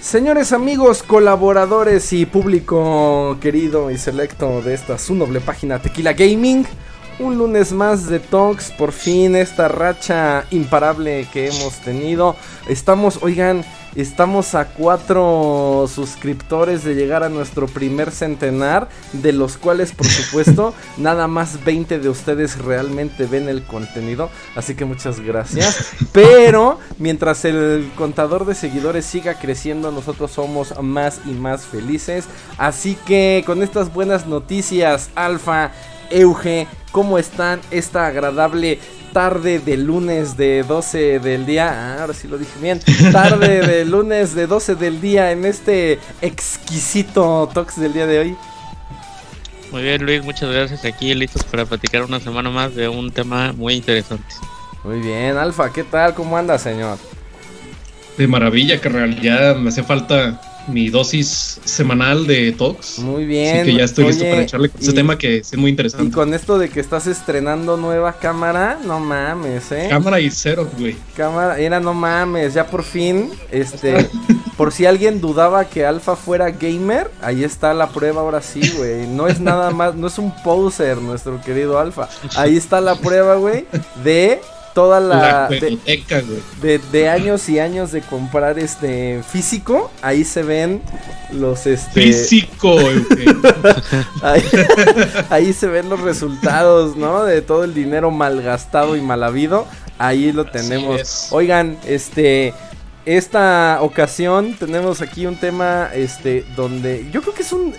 Señores amigos, colaboradores y público querido y selecto de esta su noble página Tequila Gaming, un lunes más de Talks, por fin esta racha imparable que hemos tenido. Estamos, oigan, Estamos a cuatro suscriptores de llegar a nuestro primer centenar, de los cuales, por supuesto, nada más 20 de ustedes realmente ven el contenido. Así que muchas gracias. Pero mientras el contador de seguidores siga creciendo, nosotros somos más y más felices. Así que con estas buenas noticias, Alfa, Euge, ¿cómo están? Esta agradable tarde de lunes de 12 del día. Ah, ahora sí lo dije bien. Tarde de lunes de 12 del día en este exquisito Tox del día de hoy. Muy bien, Luis, muchas gracias. Aquí listos para platicar una semana más de un tema muy interesante. Muy bien, Alfa, ¿qué tal? ¿Cómo anda, señor? De maravilla, que realidad me hace falta mi dosis semanal de talks. Muy bien. Así que ya estoy listo para echarle con ese tema que es muy interesante. Y con esto de que estás estrenando nueva cámara, no mames, ¿eh? Cámara y cero, güey. Cámara, era no mames, ya por fin, este, por si alguien dudaba que Alfa fuera gamer, ahí está la prueba ahora sí, güey. No es nada más, no es un poser nuestro querido Alfa. Ahí está la prueba, güey, de toda la, de, de, años y años de comprar este físico ahí se ven los este físico ahí, se ven los resultados no de todo el dinero malgastado y mal habido ahí lo tenemos. oigan este esta ocasión tenemos aquí un tema este donde yo creo que es un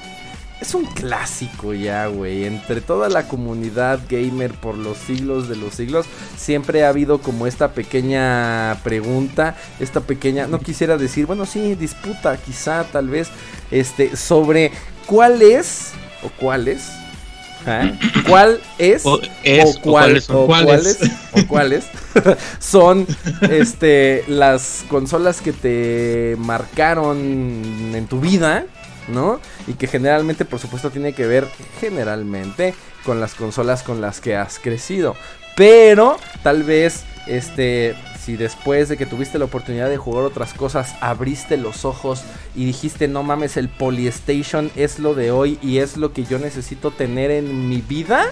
es un clásico ya, güey. Entre toda la comunidad gamer por los siglos de los siglos, siempre ha habido como esta pequeña pregunta, esta pequeña, no quisiera decir, bueno, sí, disputa, quizá, tal vez, este, sobre cuál es, o cuáles, ¿eh? ¿Cuál es, o, cuáles, o cuáles, o cuáles son este las consolas que te marcaron en tu vida ¿no? Y que generalmente, por supuesto, tiene que ver generalmente con las consolas con las que has crecido. Pero tal vez, este, si después de que tuviste la oportunidad de jugar otras cosas, abriste los ojos y dijiste, no mames, el Polystation es lo de hoy y es lo que yo necesito tener en mi vida.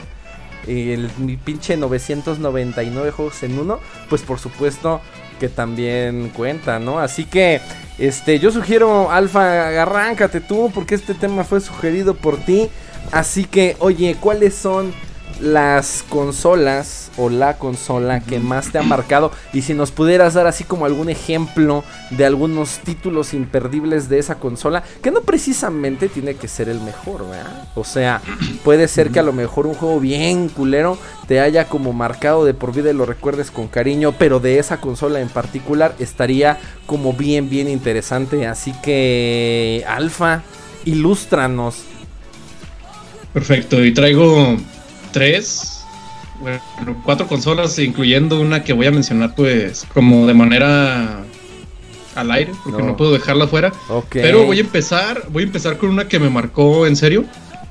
El, mi pinche 999 juegos en uno, pues por supuesto que también cuenta, ¿no? Así que, este, yo sugiero, Alfa, arráncate tú, porque este tema fue sugerido por ti. Así que, oye, ¿cuáles son las consolas o la consola que más te ha marcado y si nos pudieras dar así como algún ejemplo de algunos títulos imperdibles de esa consola que no precisamente tiene que ser el mejor, ¿verdad? O sea, puede ser que a lo mejor un juego bien culero te haya como marcado de por vida y lo recuerdes con cariño, pero de esa consola en particular estaría como bien bien interesante, así que Alfa, ilústranos. Perfecto, y traigo tres, bueno, cuatro consolas, incluyendo una que voy a mencionar, pues, como de manera al aire, porque no, puedo dejarla fuera. Pero voy a empezar, voy a empezar con una que me marcó en serio.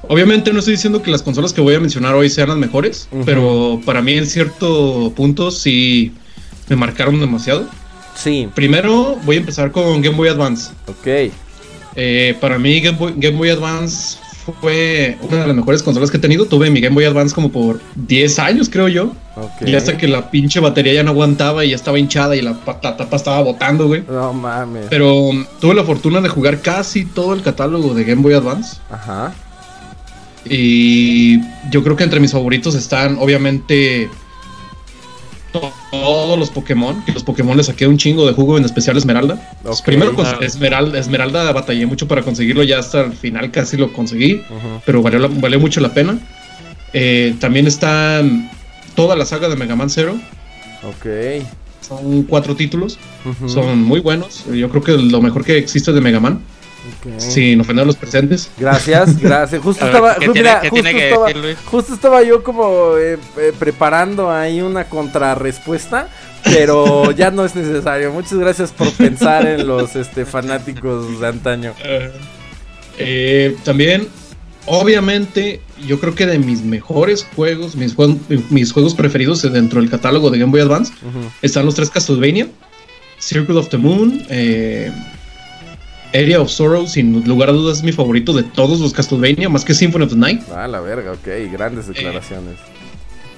Obviamente no estoy diciendo que las consolas que voy a mencionar hoy sean las mejores, pero para mí en cierto punto sí me marcaron demasiado. Sí. Primero voy a empezar con Game Boy Advance. Ok. Eh, para mí Game Game Boy Advance fue una de las mejores consolas que he tenido. Tuve mi Game Boy Advance como por 10 años, creo yo. Y hasta que la pinche batería ya no aguantaba y ya estaba hinchada y la, tapa estaba botando, güey. No mames. Pero um, tuve la fortuna de jugar casi todo el catálogo de Game Boy Advance. Ajá. Y yo creo que entre mis favoritos están, obviamente, todos los Pokémon, que los Pokémon les saqué un chingo de jugo, en especial Esmeralda. Primero con Esmeralda, Esmeralda batallé mucho para conseguirlo, ya hasta el final casi lo conseguí, pero valió, valió, mucho la pena. Eh, también está toda la saga de Mega Man Zero. Ok. Son cuatro títulos, son muy buenos. Yo creo que lo mejor que existe de Mega Man. Ok. Sin ofender a los presentes. Gracias, gracias. Justo estaba, ¿qué ju- tiene- mira, qué justo, estaba, yo como eh, eh, preparando ahí una contrarrespuesta, pero ya no es necesario. Muchas gracias por pensar en los este, fanáticos de antaño. Eh, también, obviamente, yo creo que de mis mejores juegos, mis, juegos- mis juegos preferidos dentro del catálogo de Game Boy Advance, están los tres Castlevania, Circle of the Moon, eh, Area of Sorrow, sin lugar a dudas es mi favorito de todos los Castlevania, más que Symphony of the Night. Ah, la verga, ok, grandes declaraciones.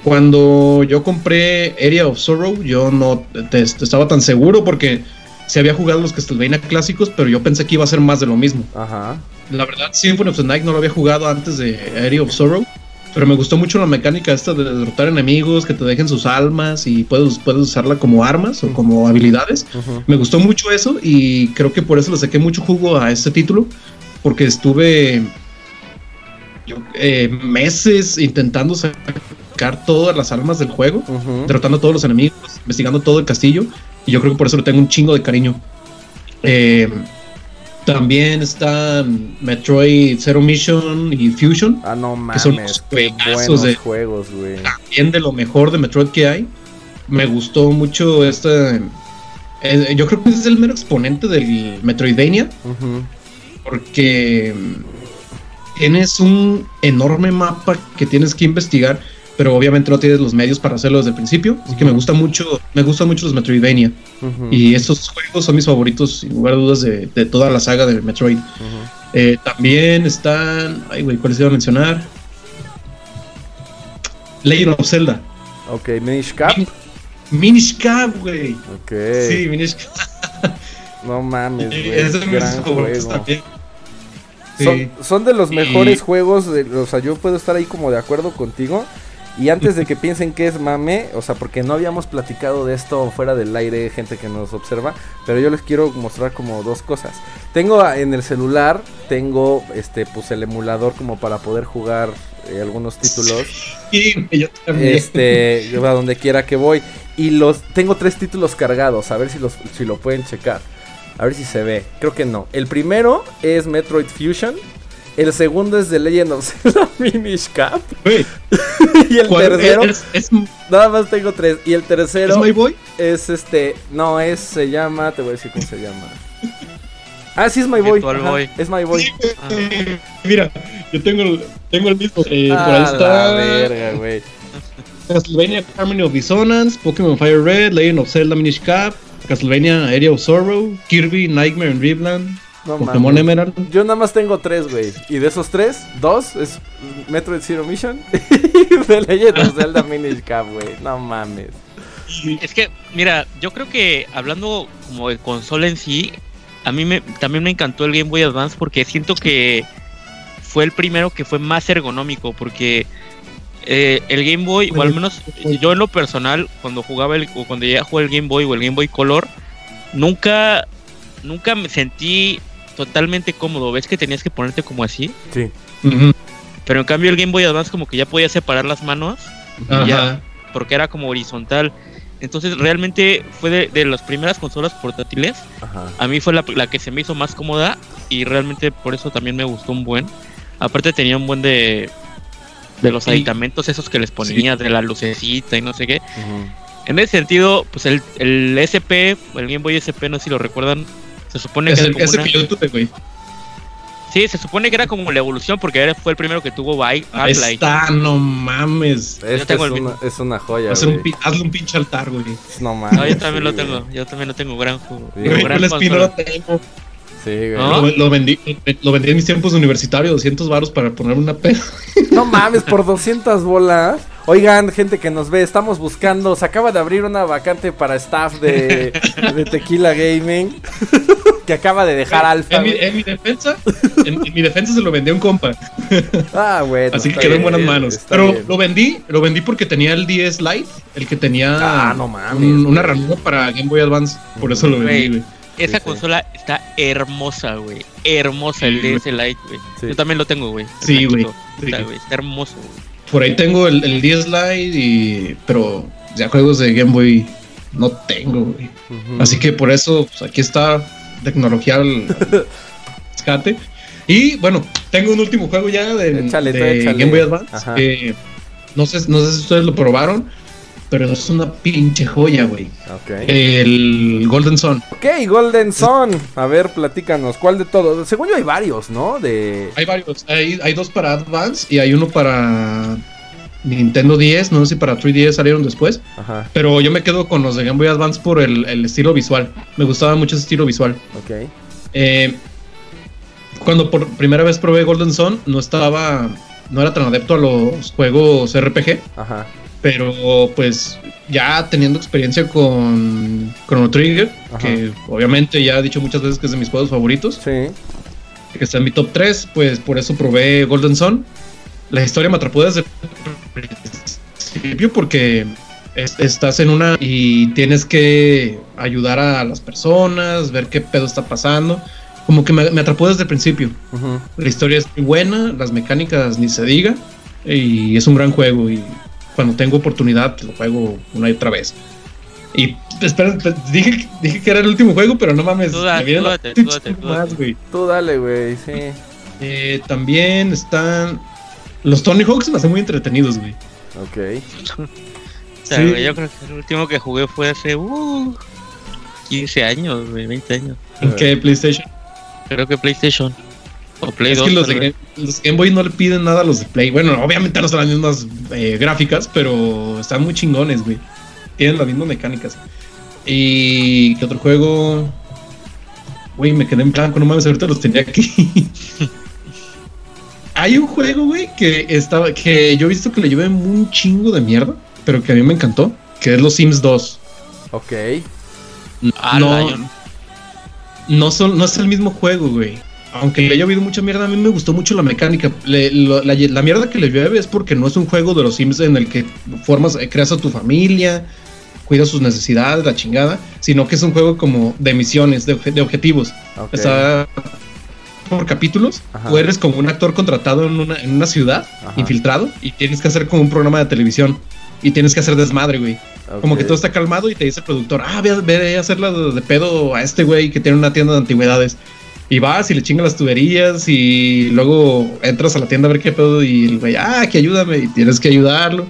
Cuando yo compré Area of Sorrow, yo no te- te estaba tan seguro porque se había jugado los Castlevania clásicos, pero yo pensé que iba a ser más de lo mismo. Ajá. La verdad, Symphony of the Night no lo había jugado antes de Area of Sorrow, pero me gustó mucho la mecánica esta de derrotar enemigos, que te dejen sus almas y puedes, puedes usarla como armas o como habilidades. Me gustó mucho eso y creo que por eso le saqué mucho jugo a este título, porque estuve yo, eh, meses intentando sacar todas las almas del juego, derrotando a todos los enemigos, investigando todo el castillo, y yo creo que por eso le tengo un chingo de cariño. Eh, también están Metroid Zero Mission y Fusion, Ah, no que son mames, los qué buenos de- juegos, güey. también de lo mejor de Metroid que hay. Me gustó mucho este. eh, yo creo que es el mero exponente del Metroidvania, porque tienes un enorme mapa que tienes que investigar, pero obviamente no tienes los medios para hacerlo desde el principio. Así que me gusta mucho, me gustan mucho los Metroidvania. Y estos juegos son mis favoritos, sin lugar a dudas, de, de toda la saga de Metroid. Eh, también están. Ay, güey, ¿cuáles iba a mencionar? Legend of Zelda. Ok, Minish Cap. Minish Cap, güey. Ok. Sí, Minish Cap. No mames, güey. Es de mis favoritos juego. también. Son, Sí. son de los mejores juegos, de- o sea, yo puedo estar ahí como de acuerdo contigo. Y antes de que piensen que es mame, o sea, porque no habíamos platicado de esto fuera del aire, gente que nos observa, pero yo les quiero mostrar como dos cosas. Tengo en el celular, tengo este pues el emulador como para poder jugar eh, algunos títulos. Sí, yo también. este, a donde quiera que voy. Y los tengo tres títulos cargados, a ver si los si lo pueden checar. A ver si se ve. Creo que no. El primero es Metroid Fusion. El segundo es The Legend of Zelda Minish Cap. Y el ¿cuál- tercero, ¿Es, es, nada más tengo tres. Y el es tercero My Boy? es este, no, es, se llama, te voy a decir cómo se llama. Ah, sí, es My Boy. Virtual ajá, Boy. Es My Boy. Mira, yo tengo el, tengo el mismo. Eh, por ahí Ah, la verga, güey. Castlevania Harmony of Dissonance, Pokémon Fire Red, Legend of Zelda Minish Cap, Castlevania Area of Sorrow, Kirby Nightmare in Dreamland, No Pokémon mames. Emerald. Yo nada más tengo tres, güey. Y de esos tres, dos es Metroid Zero Mission y The Legend of Zelda Minish Cap, güey. No mames. Es que, mira, yo creo que hablando como de consola en sí, a mí me, también me encantó el Game Boy Advance porque siento que fue el primero que fue más ergonómico porque eh, el Game Boy, o al menos yo en lo personal, cuando jugaba el, o cuando ya jugué el Game Boy o el Game Boy Color, nunca, nunca me sentí totalmente cómodo. ¿Ves que tenías que ponerte como así? Sí. Pero en cambio el Game Boy Advance como que ya podía separar las manos Ajá. Ya. porque era como horizontal. Entonces realmente fue de, de las primeras consolas portátiles. Ajá. A mí fue la, la que se me hizo más cómoda y realmente por eso también me gustó un buen. Aparte tenía un buen de de los aditamentos esos que les ponía, de la lucecita y no sé qué. En ese sentido, pues el, el SP, el Game Boy SP, no sé si lo recuerdan, se supone Es que era el, como ese una- que yo tuve, güey. Sí, se supone que era como la evolución porque era- fue el primero que tuvo By- Arclight. Está, no mames. Este tengo es, el una, mismo. es una joya, Hacer un hazle un pinche altar, güey. No mames. No, yo también lo tengo, güey. yo también lo tengo, gran juego. Sí, Güey, gran lo tengo. Sí, güey. ¿No? Lo, lo vendí, lo vendí en mis tiempos universitarios, 200 varos para poner una peda. No mames, por 200 bolas. Oigan, gente que nos ve, estamos buscando. Se acaba de abrir una vacante para staff de, de Tequila Gaming. que acaba de dejar alfa. En mi, güey. en mi defensa, en, en mi defensa se lo vendí a un compa. Ah, bueno. Así que quedó en buenas manos. Pero bien. lo vendí, lo vendí porque tenía el 10 Lite, el que tenía Ah, no mames, un- güey. una ranura para Game Boy Advance. Por eso lo vendí, Güey. Esa sí. consola está hermosa, güey. Hermosa el DS Lite, güey. Sí. Yo también lo tengo, güey. Sí, güey. Está, güey, está hermoso, güey. Por ahí tengo el, el 10 Lite, y, pero ya juegos de Game Boy no tengo, güey. Así que por eso, pues aquí está tecnología al- rescate. Y bueno, tengo un último juego ya de, Échale, tú, de échale. Game Boy Advance. Que no, sé, no sé si ustedes lo probaron, pero es una pinche joya, güey. Ok. El Golden Sun. Ok, Golden Sun. A ver, platícanos. ¿Cuál de todos? Según yo hay varios, ¿no? De. Hay varios. Hay, hay dos para Advance y hay uno para Nintendo 10. No sé si para 3DS salieron después. Ajá. Pero yo me quedo con los de Game Boy Advance por el, el estilo visual. Me gustaba mucho ese estilo visual. Ok. Eh, cuando por primera vez probé Golden Sun, no estaba. No era tan adepto a los juegos RPG. Ajá. Pero pues ya teniendo experiencia con Chrono Trigger, Ajá. que obviamente ya he dicho muchas veces que es de mis juegos favoritos, Sí. que está en mi top 3, pues por eso probé Golden Sun. La historia me atrapó desde el principio porque es- estás en una y tienes que ayudar a las personas, ver qué pedo está pasando. Como que me, me atrapó desde el principio. Ujú. La historia es muy buena, las mecánicas ni se diga. Y es un gran juego. Y cuando tengo oportunidad, lo juego una y otra vez. Y espera, espera, dije, dije que era el último juego, pero no mames. Tú da- me tú a- date, tú date, tú más, date. güey. Tú dale, güey. Sí. Eh, también están. Los Tony Hawks me hacen muy entretenidos, güey. Ok. O sea, Sí. güey, yo creo que el último que jugué fue hace uh, 15 años, güey, 20 años. ¿En qué PlayStation? Creo que PlayStation. O Play es 2. que los de, los Game Boy no le piden nada a los de Play. Bueno, obviamente no son las mismas eh, gráficas, pero están muy chingones, güey. Tienen las mismas mecánicas. Y qué otro juego. Güey, me quedé en blanco, no mames, ahorita los tenía aquí. Hay un juego, güey, que estaba. que yo he visto que le llevé un chingo de mierda, pero que a mí me encantó. Que es los Sims 2. Ok. Ah, no, Lion. no, son, no es el mismo juego, güey. Aunque le haya habido mucha mierda, a mí me gustó mucho la mecánica. Le- lo- la, la mierda que le llueve es porque no es un juego de los Sims en el que formas, eh, creas a tu familia, cuidas sus necesidades, la chingada, sino que es un juego como de misiones, de, obje- de objetivos. Ok. Está por capítulos, Ajá. o eres como un actor contratado en una, en una ciudad, Ajá. infiltrado, y tienes que hacer como un programa de televisión. Y tienes que hacer desmadre, güey. Como que todo está calmado y te dice el productor, ah, ve, a- ve a hacerla de, de pedo a este güey que tiene una tienda de antigüedades. Y vas y le chingas las tuberías y luego entras a la tienda a ver qué pedo y el güey, ah, que ayúdame y tienes que ayudarlo.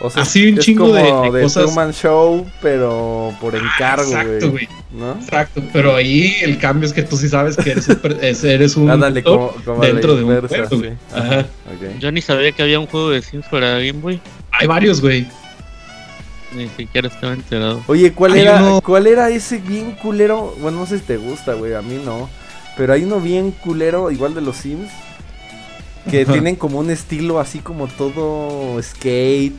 O sea, así un es chingo de- como de cosas. Truman Show, pero por encargo, Exacto, güey. ¿No? Exacto. Pero ahí el cambio es que tú sí sabes que eres, un eres un Ándale, como, como dentro de un juego, sí. Ajá. Ajá. ok. Yo ni sabía que había un juego de Sims para Game Boy. Hay varios, güey. Ni siquiera estaba enterado. Oye, ¿cuál Hay era, uno- ¿cuál era ese bien culero? Bueno, no sé si te gusta, güey, a mí no. Pero hay uno bien culero, igual de los Sims, que tienen como un estilo así como todo skate.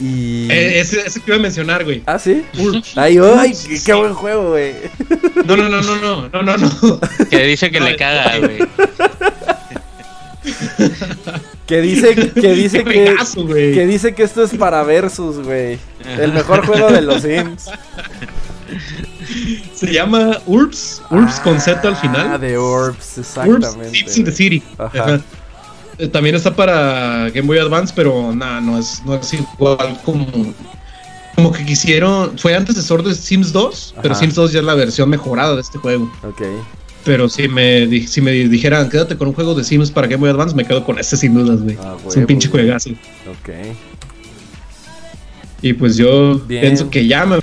Y... Eh, ese, ese que iba a mencionar, güey. ¿Ah, sí? Ay, ay, qué, buen juego, güey. No, no, no, no, no, no, no, no. Que dice que No, le caga, güey. Que dice, que dice Qué que, que dice que esto es para versus, güey. El mejor juego de los Sims. Se llama Urps, Urps con Z al Ah, final. de Orbs, Urps exactamente. Sims in the City. Ajá. Ajá. Eh, También está para Game Boy Advance, pero nada, no es, no es igual como. Como que quisieron. Fue antecesor de Sims 2, pero. Sims 2 ya es la versión mejorada de este juego. Ok. Pero si me, si me dijeran, quédate con un juego de Sims para Game Boy Advance, me quedo con este sin dudas, güey. Ah, es un pinche juegazo. Ok. Y pues yo Bien. pienso que ya me.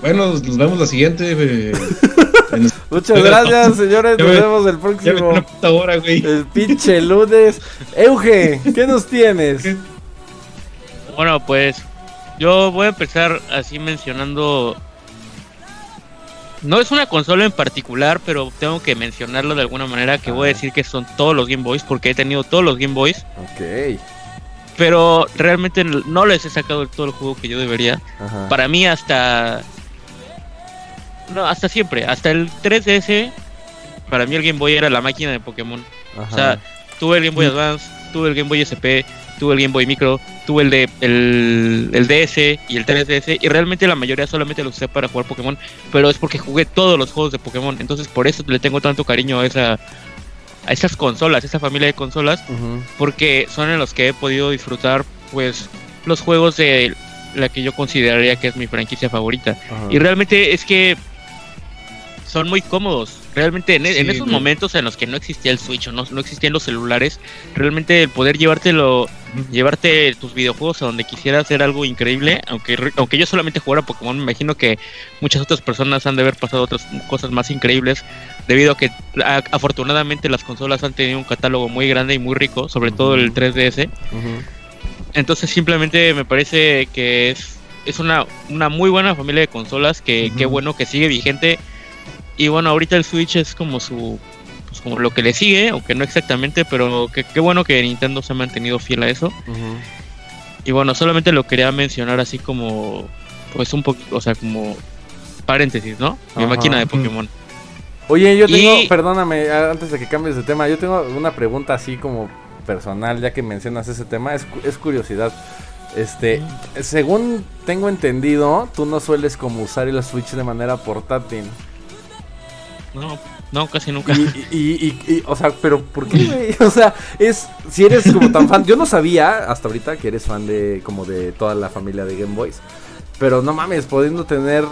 Bueno, nos vemos la siguiente. eh, Muchas gracias, señores. Nos vemos el próximo. una puta hora, güey. El pinche lunes. Euge, ¿qué nos tienes? Bueno, pues yo voy a empezar así mencionando. No es una consola en particular, pero tengo que mencionarlo de alguna manera. Que voy a Ajá. decir que son todos los Game Boys, porque he tenido todos los Game Boys. Ok. Pero realmente no les he sacado todo el juego que yo debería. Ajá. Para mí, hasta. No, hasta siempre. Hasta el 3DS. Para mí, el Game Boy era la máquina de Pokémon. Ajá. O sea, tuve el Game Boy Advance, tuve el Game Boy SP, tuve el Game Boy Micro, tuve el de el, el DS y el 3DS y realmente la mayoría solamente los usé para jugar Pokémon, pero es porque jugué todos los juegos de Pokémon, entonces por eso le tengo tanto cariño a esa a esas consolas, esa familia de consolas, porque son en los que he podido disfrutar pues los juegos de la que yo consideraría que es mi franquicia favorita. Y realmente es que son muy cómodos. Realmente en, en Sí, esos güey. momentos en los que no existía el Switch o no, no existían los celulares, realmente el poder llevártelo, llevarte tus videojuegos a donde quisieras era algo increíble. Aunque, aunque yo solamente jugara Pokémon, me imagino que muchas otras personas han de haber pasado otras cosas más increíbles debido a que a- afortunadamente las consolas han tenido un catálogo muy grande y muy rico, sobre todo el 3DS. Ujú. Entonces simplemente me parece que es, es una, una muy buena familia de consolas que qué bueno que sigue vigente. Y bueno, ahorita el Switch es como su pues como lo que le sigue, aunque no exactamente, pero que- qué bueno que Nintendo se ha mantenido fiel a eso. Y bueno, solamente lo quería mencionar así como pues un poquito, o sea, como paréntesis, ¿no? Mi Ajá. máquina de Pokémon. Oye, yo tengo, Y- perdóname, antes de que cambies de tema, yo tengo una pregunta así como personal, ya que mencionas ese tema, es, cu- es curiosidad. Este, según tengo entendido, tú no sueles como usar el Switch de manera portátil. No, no, casi nunca. Y, y, y- y- o sea, pero ¿por qué, güey? O sea, es, si eres como tan fan, yo no sabía hasta ahorita que eres fan de como de toda la familia de Game Boys. Pero no mames, pudiendo tener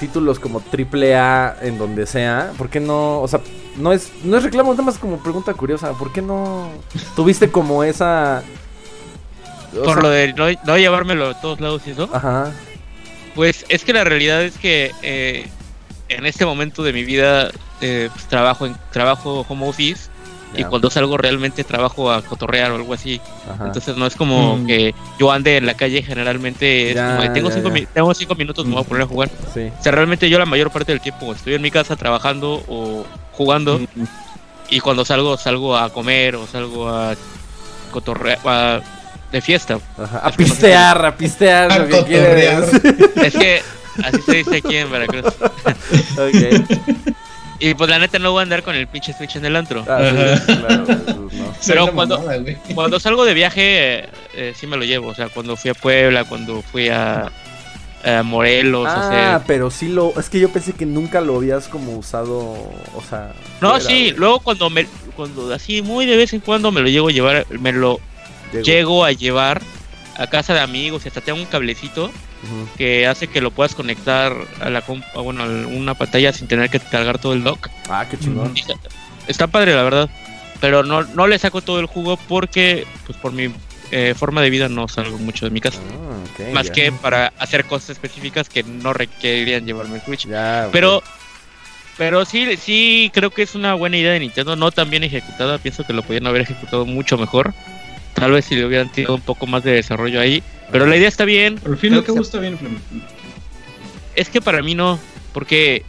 títulos como triple A en donde sea, ¿por qué no? O sea, no es, no es reclamo, nada más como pregunta curiosa, ¿por qué no tuviste como esa... o Por sea, lo de no, no llevármelo a todos lados y eso. Ajá. Pues es que la realidad es que eh, en este momento de mi vida eh, pues, trabajo en trabajo home office y cuando salgo realmente trabajo a cotorrear o algo así. Ajá. Entonces no es como Mm. que yo ande en la calle generalmente es Ya, como tengo ya, cinco, ya. mi- tengo cinco minutos me voy a poner a jugar. sí. O sea, realmente yo la mayor parte del tiempo estoy en mi casa trabajando o jugando y cuando salgo salgo a comer o salgo a cotorrear a- de fiesta. Ajá. A pistear, a pistear, A lo que. Es que así se dice aquí en Veracruz. ok. Y pues la neta no voy a andar con el pinche Switch en el antro. Ah, sí, claro, pues, no. Pero cuando- mamada. Cuando salgo de viaje, eh, eh, sí me lo llevo. O sea, cuando fui a Puebla, cuando fui a, a Morelos, o Ah, sea. pero sí lo. Es que yo pensé que nunca lo habías como usado. O sea. No, fuera, sí, güey. luego cuando me, cuando así muy de vez en cuando me lo llego a llevar, me lo Llego. llego a llevar a casa de amigos y hasta tengo un cablecito que hace que lo puedas conectar a la a, bueno, a una pantalla sin tener que cargar todo el dock. Ah, qué chingón. Está, está padre, la verdad. Pero no, no le saco todo el jugo porque, pues por mi eh, forma de vida no salgo mucho de mi casa. Ah, más ya. que para hacer cosas específicas que no requerirían llevarme el Switch. Ya. Pero, pero sí, sí creo que es una buena idea de Nintendo, no tan bien ejecutada. Pienso que lo podrían haber ejecutado mucho mejor. Tal vez si le hubieran tenido un poco más de desarrollo ahí. Pero la idea está bien. Al fin al cabo está bien. Es que para mí no, porque,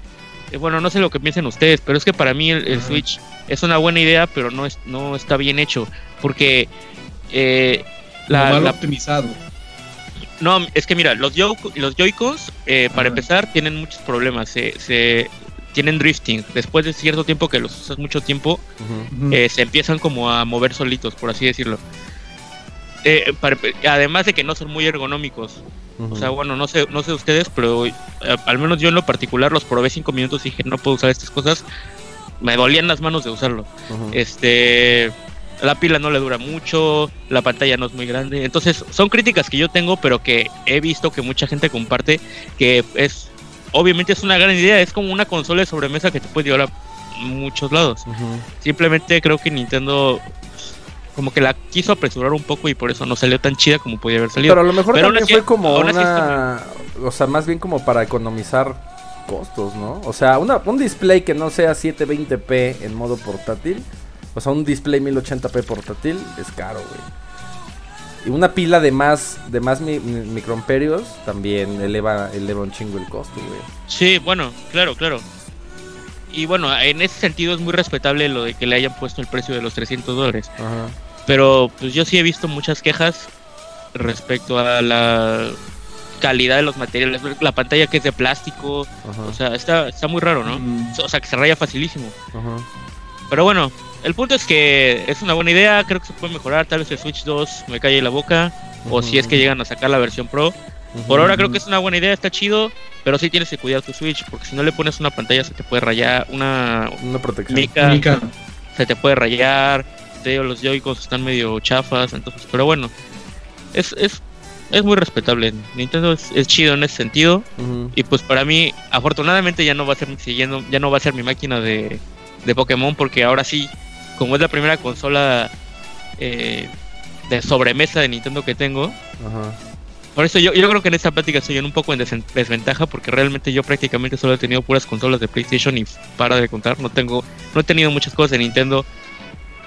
eh, bueno, no sé lo que piensen ustedes, pero es que para mí el. Switch es una buena idea, pero no, es, no está bien hecho. Porque eh, La, mal la- optimizado. No, es que mira, los, Yo- los Joy-Cons, eh, para empezar, tienen muchos problemas. Se, se- tienen drifting. Después de cierto tiempo que los usas mucho tiempo, eh, se empiezan como a mover solitos, por así decirlo. Eh, para- además de que no son muy ergonómicos. O sea, bueno, no sé, no sé ustedes, pero eh, al menos yo en lo particular los probé cinco minutos y dije, no puedo usar estas cosas. Me dolían las manos de usarlo. Este, la pila no le dura mucho, la pantalla no es muy grande. Entonces, son críticas que yo tengo, pero que he visto que mucha gente comparte, que es, obviamente es una gran idea, es como una consola de sobremesa que te puede llevar a muchos lados. Simplemente creo que Nintendo como que la quiso apresurar un poco y por eso no salió tan chida como podía haber salido. Pero a lo mejor Pero también así- fue como una. O sea, más bien como para economizar costos, ¿no? O sea, una, un display que no sea 720p en modo portátil. O sea, un display 1080p portátil es caro, güey. Y una pila de más de más mi- mi- microamperios también eleva, eleva un chingo el costo, güey. Sí, bueno, claro, claro. Y bueno, en ese sentido es muy respetable lo de que le hayan puesto el precio de los 300 dólares. Ajá. Pero pues yo sí he visto muchas quejas respecto a la calidad de los materiales. La pantalla que es de plástico. Ajá. O sea, está, está muy raro, ¿no? Mm. O sea, que se raya facilísimo. ajá. Pero bueno, el punto es que es una buena idea. Creo que se puede mejorar. Tal vez el Switch 2 me calle la boca. O si es que llegan a sacar la versión Pro. Por ahora creo que es una buena idea, está chido. Pero sí tienes que cuidar tu Switch. Porque si no le pones una pantalla se te puede rayar. Una Una protección. mica Mica. se te puede rayar. Te digo, los Joy-Cons están medio chafas. Entonces, pero bueno. Es, es es muy respetable. Nintendo es, es chido en ese sentido. Y pues para mí, afortunadamente ya no va a ser siguiendo, ya no va a ser mi máquina de, de Pokémon, porque ahora sí, como es la primera consola eh, de sobremesa de Nintendo que tengo, Ajá. Por eso yo, yo creo que en esta plática estoy en un poco en desventaja, porque realmente yo prácticamente solo he tenido puras consolas de PlayStation y para de contar, no tengo, no he tenido muchas cosas de Nintendo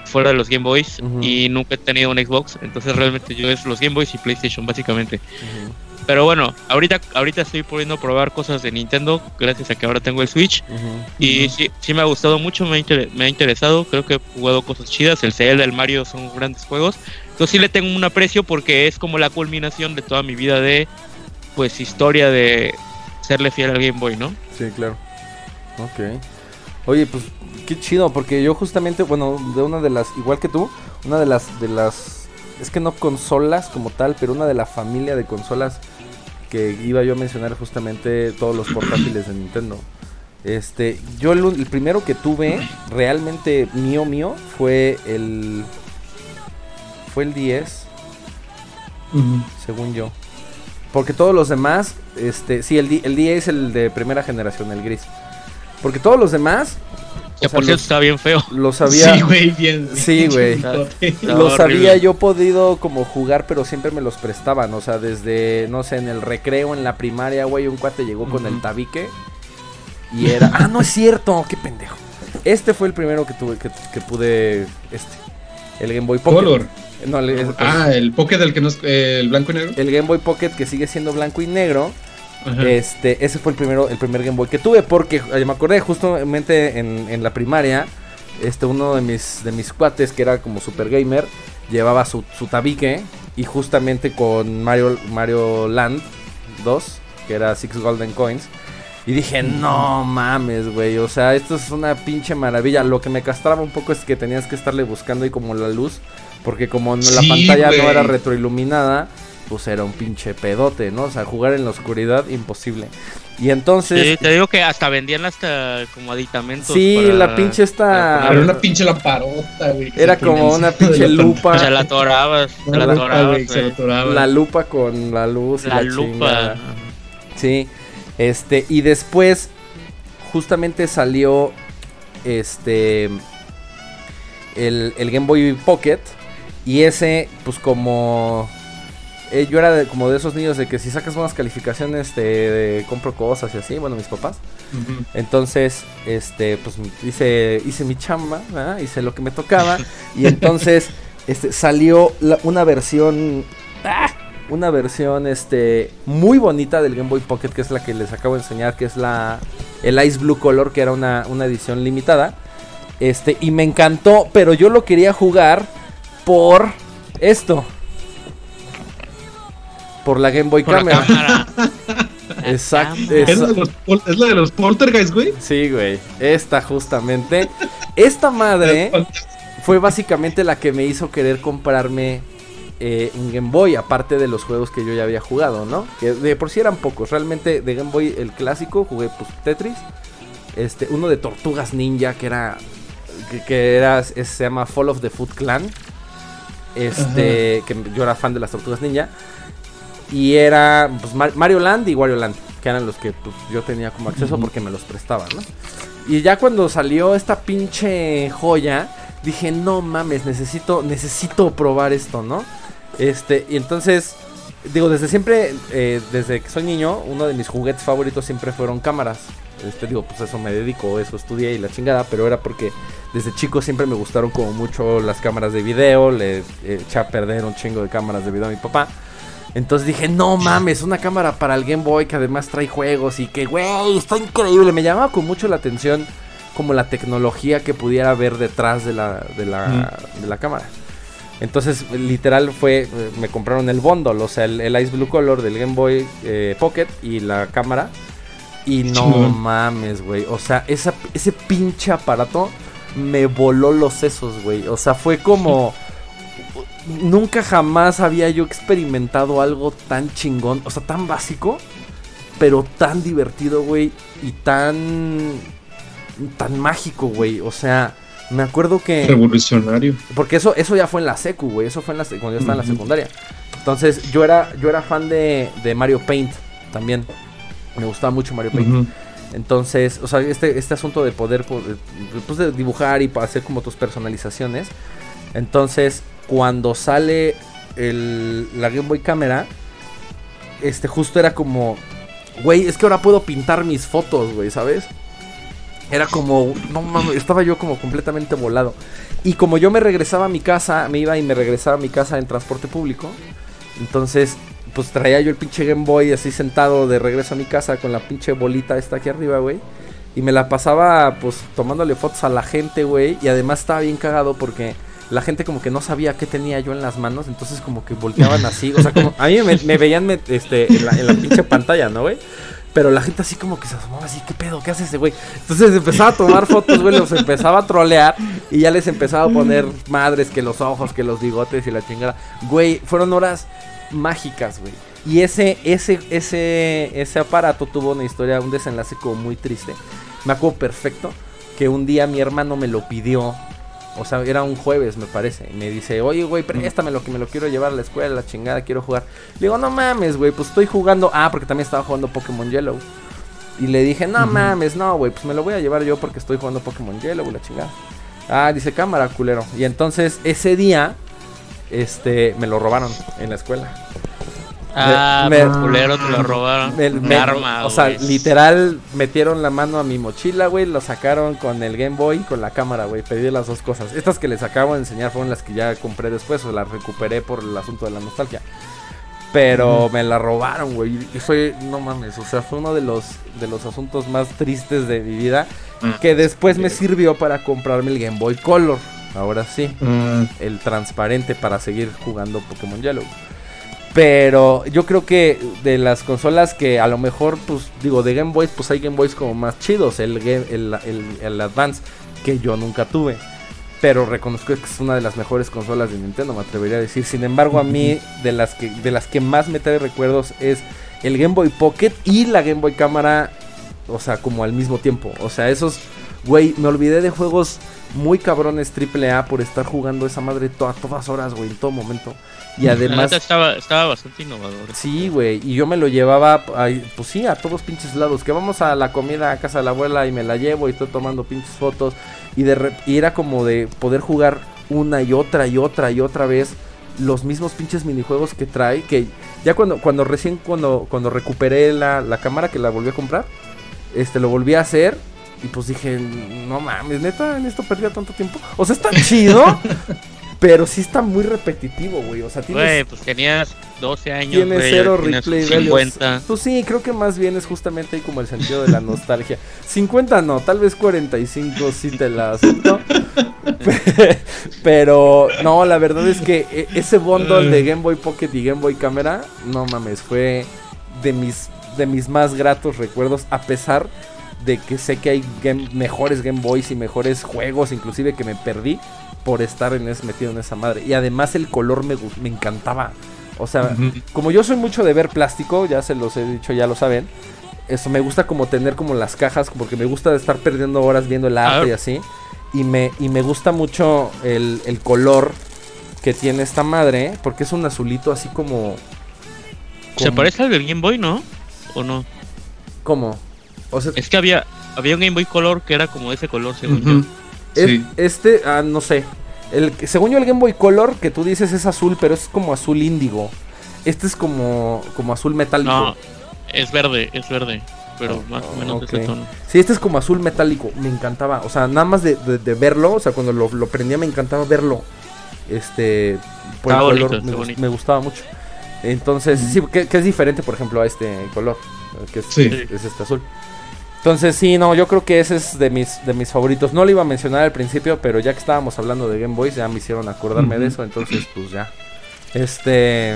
fuera de los Game Boys Ujú. y nunca he tenido un Xbox, entonces realmente yo es los Game Boys y PlayStation básicamente. Ujú. Pero bueno, ahorita, ahorita estoy pudiendo probar cosas de Nintendo gracias a que ahora tengo el Switch. Ujú. Y sí, sí me ha gustado mucho, me ha, me ha interesado. Creo que he jugado cosas chidas. El Zelda, el Mario son grandes juegos. Entonces sí le tengo un aprecio porque es como la culminación de toda mi vida de, pues, historia de serle fiel al Game Boy, ¿no? Sí, claro. Ok. Oye, pues qué chido, porque yo justamente, bueno, de una de las, igual que tú, una de las, de las, es que no consolas como tal, pero una de la familia de consolas que iba yo a mencionar justamente todos los portátiles de Nintendo. Este, yo el primero que tuve realmente mío mío fue el, fue el 10, Ujú. según yo. Porque todos los demás, este, sí, el, di- el 10 es el de primera generación, el gris. Porque todos los demás, Que sea, por cierto está bien feo. los había, Sí, güey, bien. Sí, güey. los había yo podido como jugar, pero siempre me los prestaban. O sea, desde, no sé, en el recreo, en la primaria, güey, un cuate llegó con el tabique. Y era, ah, no es cierto, qué pendejo. Este fue el primero que tuve, que, que pude, este, el Game Boy Pocket. Color. No, el, el- Ah, el Pocket del que no es eh, el blanco y negro. el Game Boy Pocket que sigue siendo blanco y negro. Ajá. Este, ese fue el primero, el primer Game Boy que tuve, porque eh, me acordé justamente en, en la primaria, este, uno de mis, de mis cuates, que era como super gamer, llevaba su, su tabique, y justamente con Mario, Mario Land 2, que era Six Golden Coins, y dije, no mames, güey, o sea, esto es una pinche maravilla. Lo que me castraba un poco es que tenías que estarle buscando ahí como la luz, porque como no- la Sí, pantalla no era retroiluminada, pues era un pinche pedote, ¿no? O sea, jugar en la oscuridad, imposible. Y entonces, Sí, te digo que hasta vendían hasta como aditamentos. sí, para- la pinche esta... Era una pinche lamparota, güey. Era se como una pinche lupa. O sea, la atorabas, te la atorabas, güey, se la güey. atoraba. La lupa con la luz y La la, lupa. chingada. Sí, este, y después justamente salió este el, el Game Boy Pocket y ese pues como eh, yo era de- como de esos niños de que si sacas buenas calificaciones te, de- compro cosas y así, bueno, mis papás. Entonces, este, pues hice, hice mi chamba, ¿verdad? hice lo que me tocaba. y entonces, este, salió la- una versión. ¡ah! Una versión este muy bonita del Game Boy Pocket, que es la que les acabo de enseñar, que es la el Ice Blue Color, que era una, una edición limitada. Este, y me encantó, pero yo lo quería jugar por esto. Por la Game Boy Por la Camera. cámara. Exacto. Es, la de los, pol- es la de los poltergeist, güey. Sí, güey. Esta justamente. Esta madre fue básicamente la que me hizo querer comprarme eh, un Game Boy, aparte de los juegos que yo ya había jugado, ¿no? Que de por sí eran pocos. Realmente de Game Boy el clásico jugué pues Tetris. Este, uno de Tortugas Ninja que era que, que era es- se llama Fall of the Foot Clan. Este, que yo era fan de las Tortugas Ninja. Y era pues, Mar- Mario Land y Wario Land, que eran los que pues, yo tenía como acceso porque me los prestaban, ¿no? Y ya cuando salió esta pinche joya, dije, no mames, necesito, necesito probar esto, ¿no? Este, y entonces, digo, desde siempre, eh, desde que soy niño, uno de mis juguetes favoritos siempre fueron cámaras. Este, digo, pues eso me dedico, eso estudié y la chingada, pero era porque desde chico siempre me gustaron como mucho las cámaras de video, le eché a perder un chingo de cámaras de video a mi papá. Entonces dije, no mames, una cámara para el Game Boy que además trae juegos y que, güey, está increíble. Me llamaba con mucho la atención como la tecnología que pudiera haber detrás de la, de la, de la cámara. Entonces, literal fue, eh, me compraron el bundle, o sea, el, el Ice Blue Color del Game Boy eh, Pocket y la cámara. Y no Chingón. mames, güey. O sea, esa, ese pinche aparato me voló los sesos, güey. O sea, fue como... Nunca jamás había yo experimentado algo tan chingón, o sea, tan básico, pero tan divertido, güey, y tan tan mágico, güey. O sea, me acuerdo que Revolucionario. porque eso eso ya fue en la secu, güey, eso fue en la cuando yo estaba en la secundaria. Entonces yo era, yo era fan de, de Mario Paint también. Me gustaba mucho Mario Paint. Entonces, o sea, este, este asunto de poder po- de- pues, de dibujar y hacer como tus personalizaciones. Entonces, cuando sale el, la Game Boy Camera, este justo era como, güey, es que ahora puedo pintar mis fotos, güey, ¿sabes? Era como, no mames, estaba yo como completamente volado. Y como yo me regresaba a mi casa, me iba y me regresaba a mi casa en transporte público, entonces pues traía yo el pinche Game Boy así sentado de regreso a mi casa con la pinche bolita esta aquí arriba, güey. Y me la pasaba pues tomándole fotos a la gente, güey. Y además estaba bien cagado porque la gente como que no sabía qué tenía yo en las manos. Entonces como que volteaban así. O sea, como a mí me, veían este, en la pinche pantalla, ¿no, güey? Pero la gente así como que se asomaba así, ¿qué pedo? ¿Qué hace ese güey? Entonces empezaba a tomar fotos, güey, los empezaba a trolear y ya les empezaba a poner madres, que los ojos, que los bigotes y la chingada. Güey, fueron horas mágicas, güey. Y ese, ese, ese, ese aparato tuvo una historia, un desenlace como muy triste. Me acuerdo perfecto que un día mi hermano me lo pidió. O sea, era un jueves, me parece. Y me dice, oye, güey, préstamelo que me lo quiero llevar a la escuela, la chingada, quiero jugar. Le digo, no mames, güey, pues estoy jugando. Ah, porque también estaba jugando Pokémon Yellow. Y le dije, no mames, no, güey, pues me lo voy a llevar yo porque estoy jugando Pokémon Yellow, la chingada. Ah, dice cámara, culero. Y entonces ese día, este, me lo robaron en la escuela. Ah, me- culero te lo robaron. Me- arma, o sea, literal metieron la mano a mi mochila, güey, lo sacaron con el Game Boy y con la cámara, güey. Pedí las dos cosas. Estas que les acabo de enseñar fueron las que ya compré después o las recuperé por el asunto de la nostalgia. Pero me la robaron, güey. Y fue, no mames, o sea, fue uno de los, de los asuntos más tristes de mi vida. Ah. Que después me sirvió para comprarme el Game Boy Color. Ahora sí Ah, el transparente para seguir jugando Pokémon Yellow. Pero yo creo que de las consolas que a lo mejor, pues digo, de Game Boys, pues hay Game Boys como más chidos. El, Game- el, el, el Advance, que yo nunca tuve. Pero reconozco que es una de las mejores consolas de Nintendo, me atrevería a decir. Sin embargo, a mí, de las que, de las que más me trae recuerdos es el Game Boy Pocket y la Game Boy Cámara. O sea, como al mismo tiempo. O sea, esos, güey, me olvidé de juegos muy cabrones AAA por estar jugando esa madre to- a todas horas, güey, en todo momento. Y La además, neta estaba, estaba bastante innovador. sí, güey, y yo me lo llevaba, ay, pues sí, a todos pinches lados. Que vamos a la comida a casa de la abuela y me la llevo y estoy tomando pinches fotos. Y, de y era como de poder jugar una y otra y otra y otra vez los mismos pinches minijuegos que trae. Que ya cuando, cuando recién, cuando, cuando recuperé la, la cámara que la volví a comprar, este, lo volví a hacer. Y pues dije, no mames, neta, en esto perdía tanto tiempo. O sea, está chido, pero sí está muy repetitivo, güey. O sea, tienes, Güey, pues tenías 12 años, tiene güey, cero tienes replay values. 50. Pues sí, creo que más bien es justamente ahí como el sentido de la nostalgia. 50 no, tal vez 45 sí te la acepto. Pero no, la verdad es que e- ese bundle de Game Boy Pocket y Game Boy Camera, no mames, fue de mis de mis más gratos recuerdos a pesar de que sé que hay game- mejores Game Boys y mejores juegos inclusive que me perdí por estar en es, metido en esa madre. Y además el color me, me encantaba. O sea, como yo soy mucho de ver plástico, ya se los he dicho, ya lo saben. Eso me gusta como tener como las cajas, porque me gusta estar perdiendo horas viendo el arte y así. Y me, y me gusta mucho el, el color que tiene esta madre, porque es un azulito así como... Se parece al del Game Boy, ¿no? ¿O no? ¿Cómo? O sea, Es que había, había un Game Boy Color que era como ese color, según yo. es- Sí. este, ah, no sé. El, según yo el Game Boy Color que tú dices es azul, pero es como azul índigo. Este es como, como azul metálico. No, es verde, es verde. Pero Oh, más o menos de ese tono. Sí, este es como azul metálico. Me encantaba. O sea, nada más de, de- de verlo. O sea, cuando lo, lo prendía me encantaba verlo. Este. Por Está el bonito, color. Me, gus- bonito. me gustaba mucho. Entonces, sí, que, que es diferente, por ejemplo, a este color. Que es, Sí. es este azul. Entonces, sí, no, yo creo que ese es de mis, de mis favoritos. No lo iba a mencionar al principio, pero ya que estábamos hablando de Game Boys, ya me hicieron acordarme de eso. Entonces, pues ya. Este.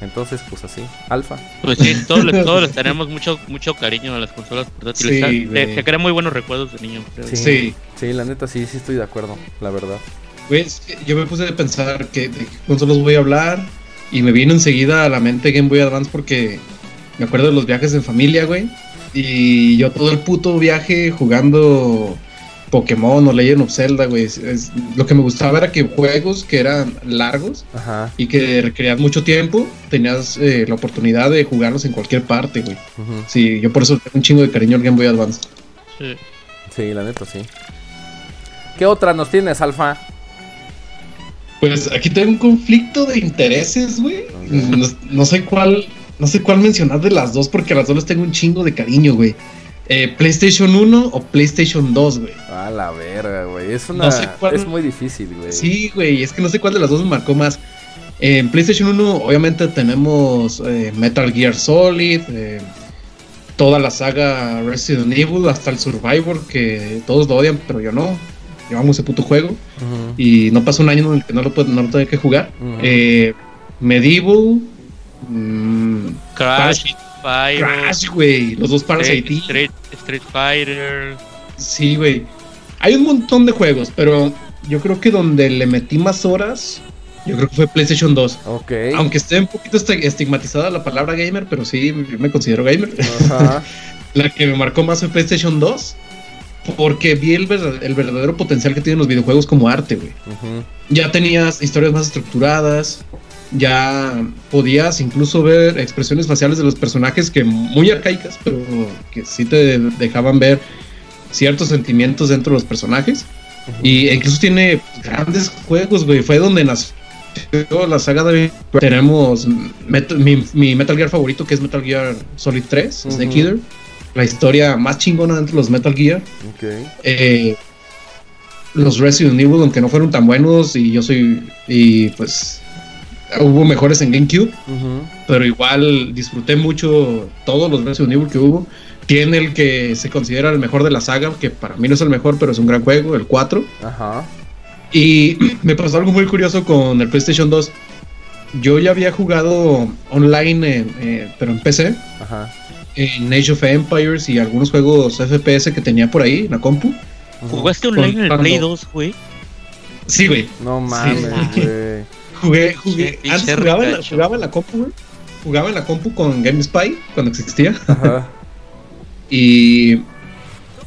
Entonces, pues así. Alfa. Pues sí, todos, les- todos les tenemos mucho, mucho cariño a las consolas portátiles. Sí, Te- te, crean muy buenos recuerdos de niño. creo. Sí. Sí. Sí, la neta, sí, sí estoy de acuerdo, la verdad. Güey, es que yo me puse a pensar que de qué consolas voy a hablar y me vino enseguida a la mente Game Boy Advance porque me acuerdo de los viajes en familia, güey. Y yo todo el puto viaje jugando Pokémon o Legend of Zelda, güey. Es- es- lo que me gustaba era que juegos que eran largos Ajá. y que requerían mucho tiempo, tenías eh, la oportunidad de jugarlos en cualquier parte, güey. Sí, yo por eso tengo un chingo de cariño al Game Boy Advance. Sí. Sí, la neta, sí. ¿Qué otra nos tienes, Alfa? Pues aquí tengo un conflicto de intereses, güey. No, no sé cuál, no sé cuál mencionar de las dos porque a las dos les tengo un chingo de cariño, güey. Eh, PlayStation 1 o PlayStation 2, güey. A la verga, güey. Es una. No sé cuál- Es muy difícil, güey. Sí, güey, es que no sé cuál de las dos me marcó más. En PlayStation 1, obviamente, tenemos eh, Metal Gear Solid, eh, toda la saga Resident Evil, hasta el Survivor, que todos lo odian, pero yo no. Yo amo ese puto juego. Y no pasa un año en el que no lo, puedo- no lo tenga que jugar. Eh, Medieval, mm, Crash, Fire, Crash, güey, los dos Parasite. Street, Street Fighter. Sí, güey. Hay un montón de juegos, pero yo creo que donde le metí más horas, yo creo que fue PlayStation 2. Ok. Aunque esté un poquito esti- estigmatizada la palabra gamer, pero sí, yo me considero gamer. Ajá. la que me marcó más fue PlayStation 2, porque vi el, verdad- el verdadero potencial que tienen los videojuegos como arte, güey. Ya tenías historias más estructuradas, ya podías incluso ver expresiones faciales de los personajes que muy arcaicas, pero que sí te dejaban ver ciertos sentimientos dentro de los personajes. Y incluso tiene grandes juegos, güey. Fue donde nació la saga de... Tenemos Metal- mi, mi Metal Gear favorito, que es Metal Gear Solid 3, Snake. Eater. La historia más chingona dentro de los Metal Gear. Eh, los Resident Evil, aunque no fueron tan buenos, y yo soy. Y pues. Hubo mejores en GameCube, pero igual disfruté mucho todos los Resident Evil que hubo. Tiene el que se considera el mejor de la saga, que para mí no es el mejor, pero es un gran juego, el 4. Ajá. Y me pasó algo muy curioso con el PlayStation 2. Yo ya había jugado online, en, eh, pero en PC, Ajá. en Age of Empires y algunos juegos FPS que tenía por ahí en la compu. ¿Jugaste online en el Play 2, güey? Sí, güey. No mames, Sí. Jugué, jugué. Antes jugaba en, la, jugaba en la compu, güey. Jugaba en la compu con GameSpy cuando existía. Ajá. Y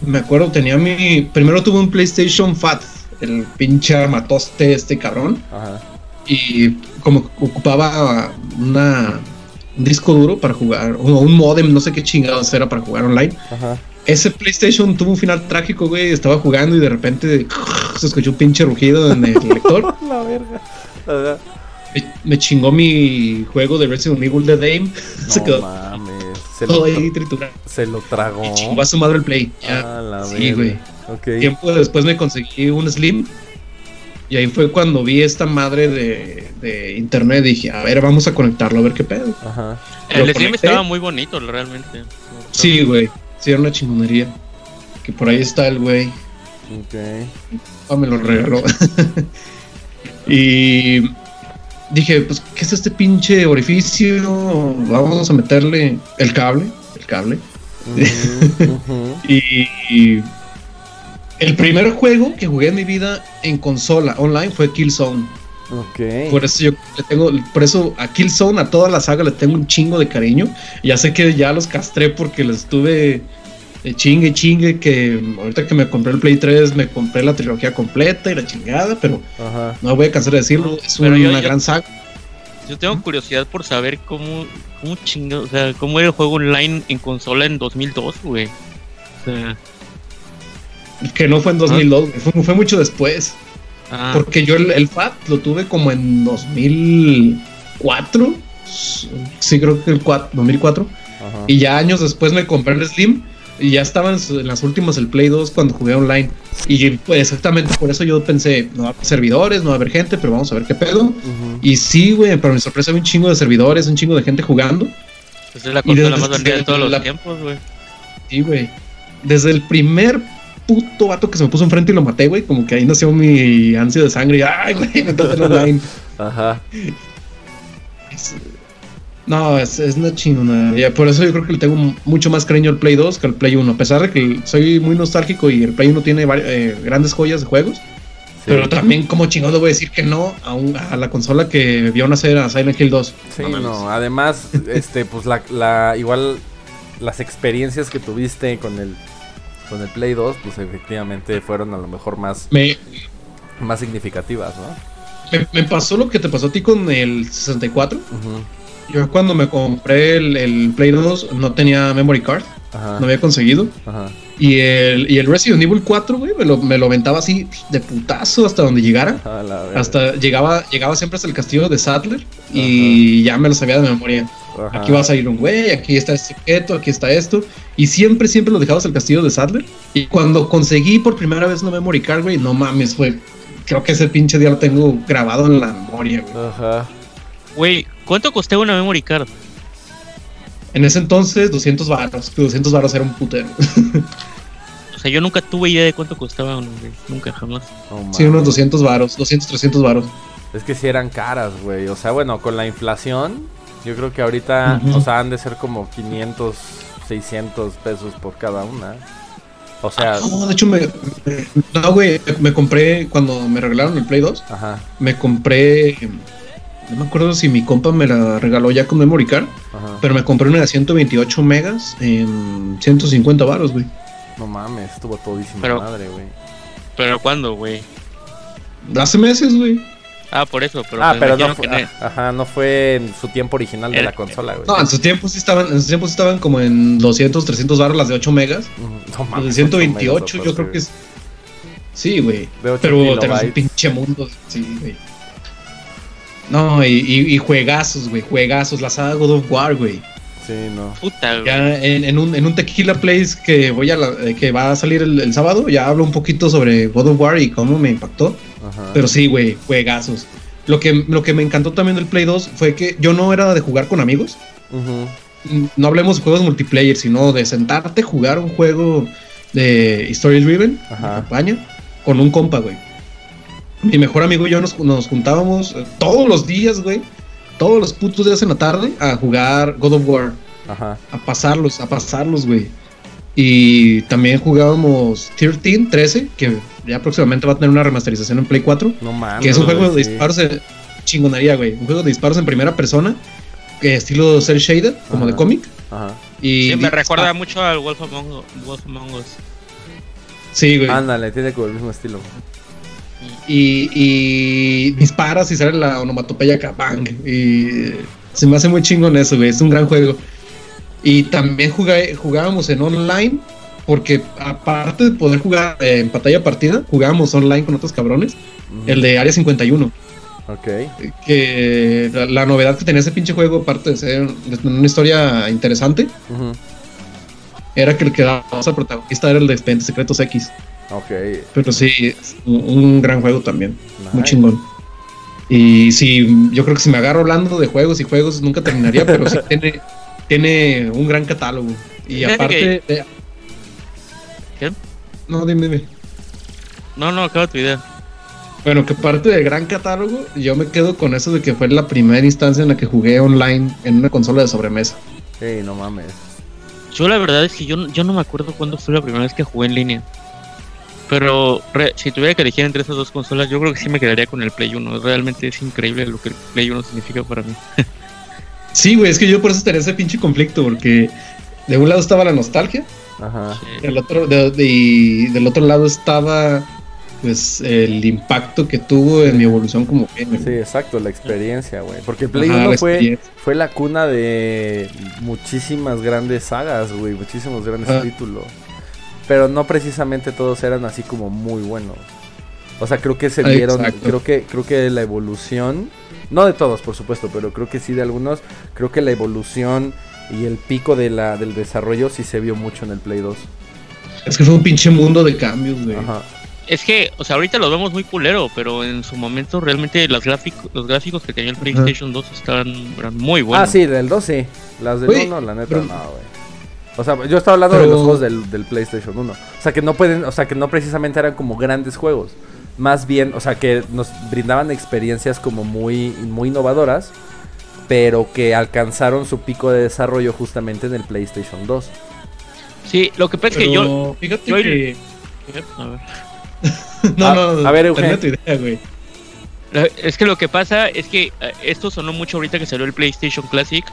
me acuerdo, tenía mi. Primero tuve un PlayStation Fat, el pinche armatoste este cabrón. Ajá. Y como ocupaba una, un disco duro para jugar, o un modem, no sé qué chingados era para jugar online. Ajá. Ese PlayStation tuvo un final trágico, güey. Estaba jugando y de repente se escuchó un pinche rugido en el lector. La verga. Ajá. Me, me chingó mi juego de Resident Evil de Dame. se No quedó mames. Se todo lo, ahí triturado. se lo tragó. Y chingó a su madre el Play. Ya. Ah, la Sí, güey. Tiempo después me conseguí un Slim. Y ahí fue cuando vi esta madre de, de internet. Dije, a ver, vamos a conectarlo, a ver qué pedo. Ajá. El Slim conecté. estaba muy bonito, realmente. Sí, güey. Sí, era una chingonería. Que por ahí está el güey. Ok. Ah, me lo regaló. y dije, pues, ¿qué es este pinche orificio? Vamos a meterle el cable. El cable. Ujú. Y, y el primer juego que jugué en mi vida en consola online fue Killzone. Ok. Por eso yo le tengo, por eso a Killzone, a toda la saga le tengo un chingo de cariño. Ya sé que ya los castré porque les estuve chingue chingue que ahorita que me compré el Play 3 me compré la trilogía completa y la chingada, pero Ajá. no voy a cansar de decirlo, es Pero una yo- yo- gran saga. Yo tengo curiosidad por saber cómo, cómo chinga, o sea, cómo era el juego online en consola en 2002, güey. O sea, Que no fue en 2002, güey, fue, fue mucho después. ah, Porque yo el, el FAT lo tuve como en 2004. Sí, creo que el 4, 2004. Ajá. Y ya años después me compré el Slim. Y ya estaba en, las últimas el Play 2 cuando jugué online. Y pues exactamente por eso yo pensé, no va a haber servidores, no va a haber gente, pero vamos a ver qué pedo. Y sí, güey, para mi sorpresa había un chingo de servidores, un chingo de gente jugando. pues es la y consola desde- más vendida de todos los la- tiempos, güey. Sí, güey. Desde el primer puto vato que se me puso enfrente y lo maté, güey, como que ahí nació mi ansia de sangre. Y, Ay, güey, me online. Ajá. Es- No, es, es una chingonería. Por eso yo creo que le tengo mucho más cariño al Play 2 que al Play 1. A pesar de que soy muy nostálgico y el Play 1 tiene eh, grandes joyas de juegos. Pero también, como chingón, le voy a decir que no a, un- a la consola que vio nacer a Silent Hill 2. Sí, No además, este, pues la, la, igual las experiencias que tuviste con el, con el Play 2, pues efectivamente fueron a lo mejor más, Me, más significativas, ¿no? me, me pasó lo que te pasó a ti con el 64. Ujú, Yo cuando me compré el, el Play 2 no tenía memory card, Ajá, no había conseguido. ajá. Y el, y el Resident Evil 4, güey, me lo, me lo aventaba así de putazo hasta donde llegara. Hasta llegaba, llegaba siempre hasta el castillo de Sadler y ya me lo sabía de memoria. Ajá. Aquí va a salir un güey, aquí está este objeto, aquí está esto. Y siempre, siempre lo dejabas al castillo de Sadler. Y cuando conseguí por primera vez una memory card, güey, no mames, fue. Creo que ese pinche día lo tengo grabado en la memoria, güey. Ajá. Güey, ¿cuánto costaba una memory card? En ese entonces, 200 baros. que 200 baros era un putero. O sea, yo nunca tuve idea de cuánto costaba uno, güey. Nunca, jamás. No sí, unos 200 varos, 200, 300 varos. Es que sí eran caras, güey. O sea, bueno, con la inflación, yo creo que ahorita, Ujú. o sea, han de ser como 500, 600 pesos por cada una. O sea, No, de hecho, me. me- No, güey, me compré cuando me regalaron el Play 2. ajá, Me compré. No me acuerdo si mi compa me la regaló ya con memory card. ajá. Pero me compré una de 128 megas en 150 baros, güey. No mames, estuvo todísima Pero- madre, güey. ¿Pero cuándo, güey? Hace meses, güey. Ah, por eso, pero ah, pero no fue, que ah, ajá, no fue en su tiempo original de la consola, güey. No, en su tiempo sí estaban, en su tiempo sí estaban como en 200, 300 baros las de 8 megas. No Las de mames, 128 ocho yo megas, creo que es. Sí, güey. De 8 Pero tenemos un pinche mundo. Sí, güey. No, y, y, y juegazos, güey. Juegazos. La saga God of War, güey. Sí, no. Puta, güey. Ya en, en un, en un Tequila Place que voy a la- eh, que va a salir el, el sábado, ya hablo un poquito sobre God of War y cómo me impactó. Ajá. Pero sí, güey, juegazos. Lo que, lo que me encantó también del Play 2 fue que yo no era de jugar con amigos. Mm, No hablemos de juegos multiplayer, sino de sentarte, jugar un juego de Story Driven, de Ajá. campaña, con un compa, güey. Mi mejor amigo y yo nos, nos juntábamos eh, todos los días, güey. Todos los putos días en la tarde a jugar God of War. Ajá. A pasarlos, a pasarlos, güey. Y también jugábamos 13, 13, que ya próximamente va a tener una remasterización en Play 4. No mames. Que es un juego de sí. disparos en chingonería, güey. Un juego de disparos en primera persona, que estilo cel shaded, como Ajá. de cómic. Ajá. Y Sí, me recuerda ah, mucho al Wolf Among, Wolf Among Us. sí, güey. Ándale, tiene como el mismo estilo. Y, y disparas y sale la onomatopeya acá, bang. Y se me hace muy chingón eso, güey. Es un gran juego. Y también jugué- jugábamos en online, porque aparte de poder jugar eh, en pantalla partida, jugábamos online con otros cabrones. El de Área 51. Ok. Que la, la novedad que tenía ese pinche juego, aparte de ser una historia interesante, era que el que daba al protagonista era el de Expedientes Secretos X. Ok. Pero sí, es un, gran juego también. Muy chingón. Y sí, yo creo que si me agarro hablando de juegos y juegos nunca terminaría, pero sí tiene, tiene un gran catálogo. Y aparte. de- ¿Qué? No, dime, dime. No, no, acaba tu idea. Bueno, que aparte del gran catálogo, yo me quedo con eso de que fue la primera instancia en la que jugué online en una consola de sobremesa. Sí, no mames. Yo la verdad es que yo, yo no me acuerdo cuándo fue la primera vez que jugué en línea. Pero re- si tuviera que elegir entre esas dos consolas, yo creo que sí me quedaría con el Play 1. Realmente es increíble lo que el Play 1 significa para mí. Sí, güey, es que yo por eso tenía ese pinche conflicto, porque de un lado estaba la nostalgia, Ajá. Sí. del otro, de- de- y del otro lado estaba pues el impacto que tuvo en mi evolución como gamer. Sí, exacto, la experiencia, güey. Porque Play Ajá, 1 la fue, fue la cuna de muchísimas grandes sagas, güey. Muchísimos grandes Ajá. títulos. Pero no precisamente todos eran así como muy buenos. O sea, creo que se vieron, exacto. creo que, creo que la evolución, no de todos, por supuesto, pero creo que sí de algunos, creo que la evolución y el pico de la, del desarrollo sí se vio mucho en el Play 2. Es que fue un pinche mundo de cambios, güey. Ajá. Es que, o sea, ahorita los vemos muy culero, pero en su momento realmente las gráficos, los gráficos que tenía el PlayStation 2 estaban eran muy buenos. Ah, sí, del 2 sí. Las del Güey, 1, la neta, pero- no, güey. O sea, yo estaba hablando de los juegos del, del PlayStation 1. O sea, que no pueden, o sea, que no precisamente eran como grandes juegos. Más bien, o sea, que nos brindaban experiencias como muy, muy innovadoras, pero que alcanzaron su pico de desarrollo justamente en el PlayStation 2. Sí, lo que pasa es que yo... fíjate yo- que. A ver. no, A- no, a ver, termina Eugenio. tu idea, güey. La- Es que lo que pasa es que eh, esto sonó mucho ahorita que salió el PlayStation Classic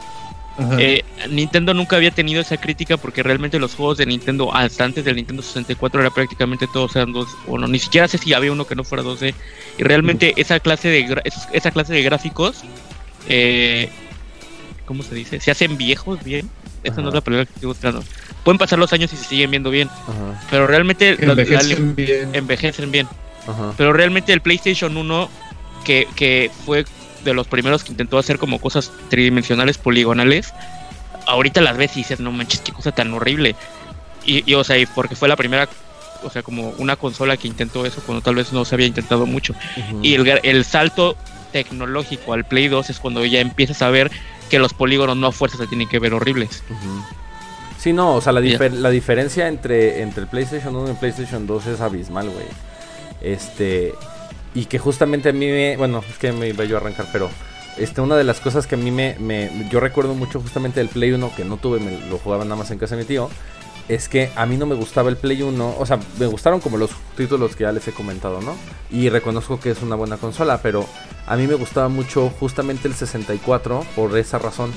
Eh, Nintendo nunca había tenido esa crítica porque realmente los juegos de Nintendo hasta antes del Nintendo 64 era prácticamente todos eran dos o no, ni siquiera sé si había uno que no fuera 2D y realmente esa clase de esa clase de gráficos eh, ¿cómo se dice? Se hacen viejos bien. Esa no es la palabra que estoy buscando. Pueden pasar los años y se siguen viendo bien. Pero realmente envejecen bien. Envejecen bien. Pero realmente el PlayStation 1, que, que fue de los primeros que intentó hacer como cosas tridimensionales, poligonales, ahorita las ves y dices, no manches, qué cosa tan horrible. Y, o sea, y porque fue la primera, o sea, como una consola que intentó eso cuando tal vez no se había intentado mucho. Y el, el salto tecnológico al Play 2 es cuando ya empiezas a ver que los polígonos no a fuerza se tienen que ver horribles. Sí, no, o sea, la, la diferencia entre, entre el PlayStation 1 y el PlayStation 2 es abismal, güey. Este, y que justamente a mí me, bueno, es que me iba yo a arrancar, pero este, una de las cosas que a mí me, me yo recuerdo mucho justamente del Play 1 que no tuve, me lo jugaba nada más en casa de mi tío, es que a mí no me gustaba el Play 1, o sea, me gustaron como los títulos que ya les he comentado, ¿no? Y reconozco que es una buena consola, pero a mí me gustaba mucho justamente el 64 por esa razón.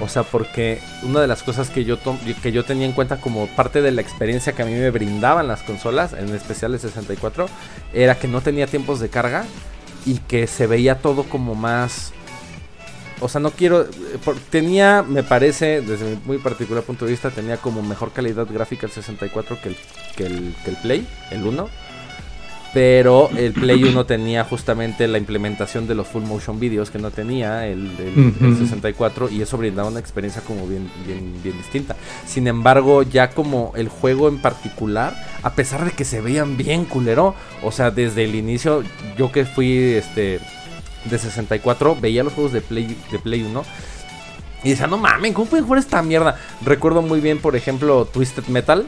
O sea, porque una de las cosas que yo, que yo tenía en cuenta como parte de la experiencia que a mí me brindaban las consolas, en especial el 64, era que no tenía tiempos de carga y que se veía todo como más o sea, no quiero. Eh, tenía, me parece, desde mi muy particular punto de vista, tenía como mejor calidad gráfica el 64 que el, que el, que el Play, el 1. Pero el Play 1 tenía justamente la implementación de los full motion videos que no tenía el, 64 y eso brindaba una experiencia como bien, bien, bien distinta. Sin embargo, ya como el juego en particular, a pesar de que se veían bien culero, o sea, desde el inicio, yo que fui este de 64, veía los juegos de Play, de Play 1 y decía, no mames, ¿cómo pueden jugar esta mierda? Recuerdo muy bien, por ejemplo, Twisted Metal.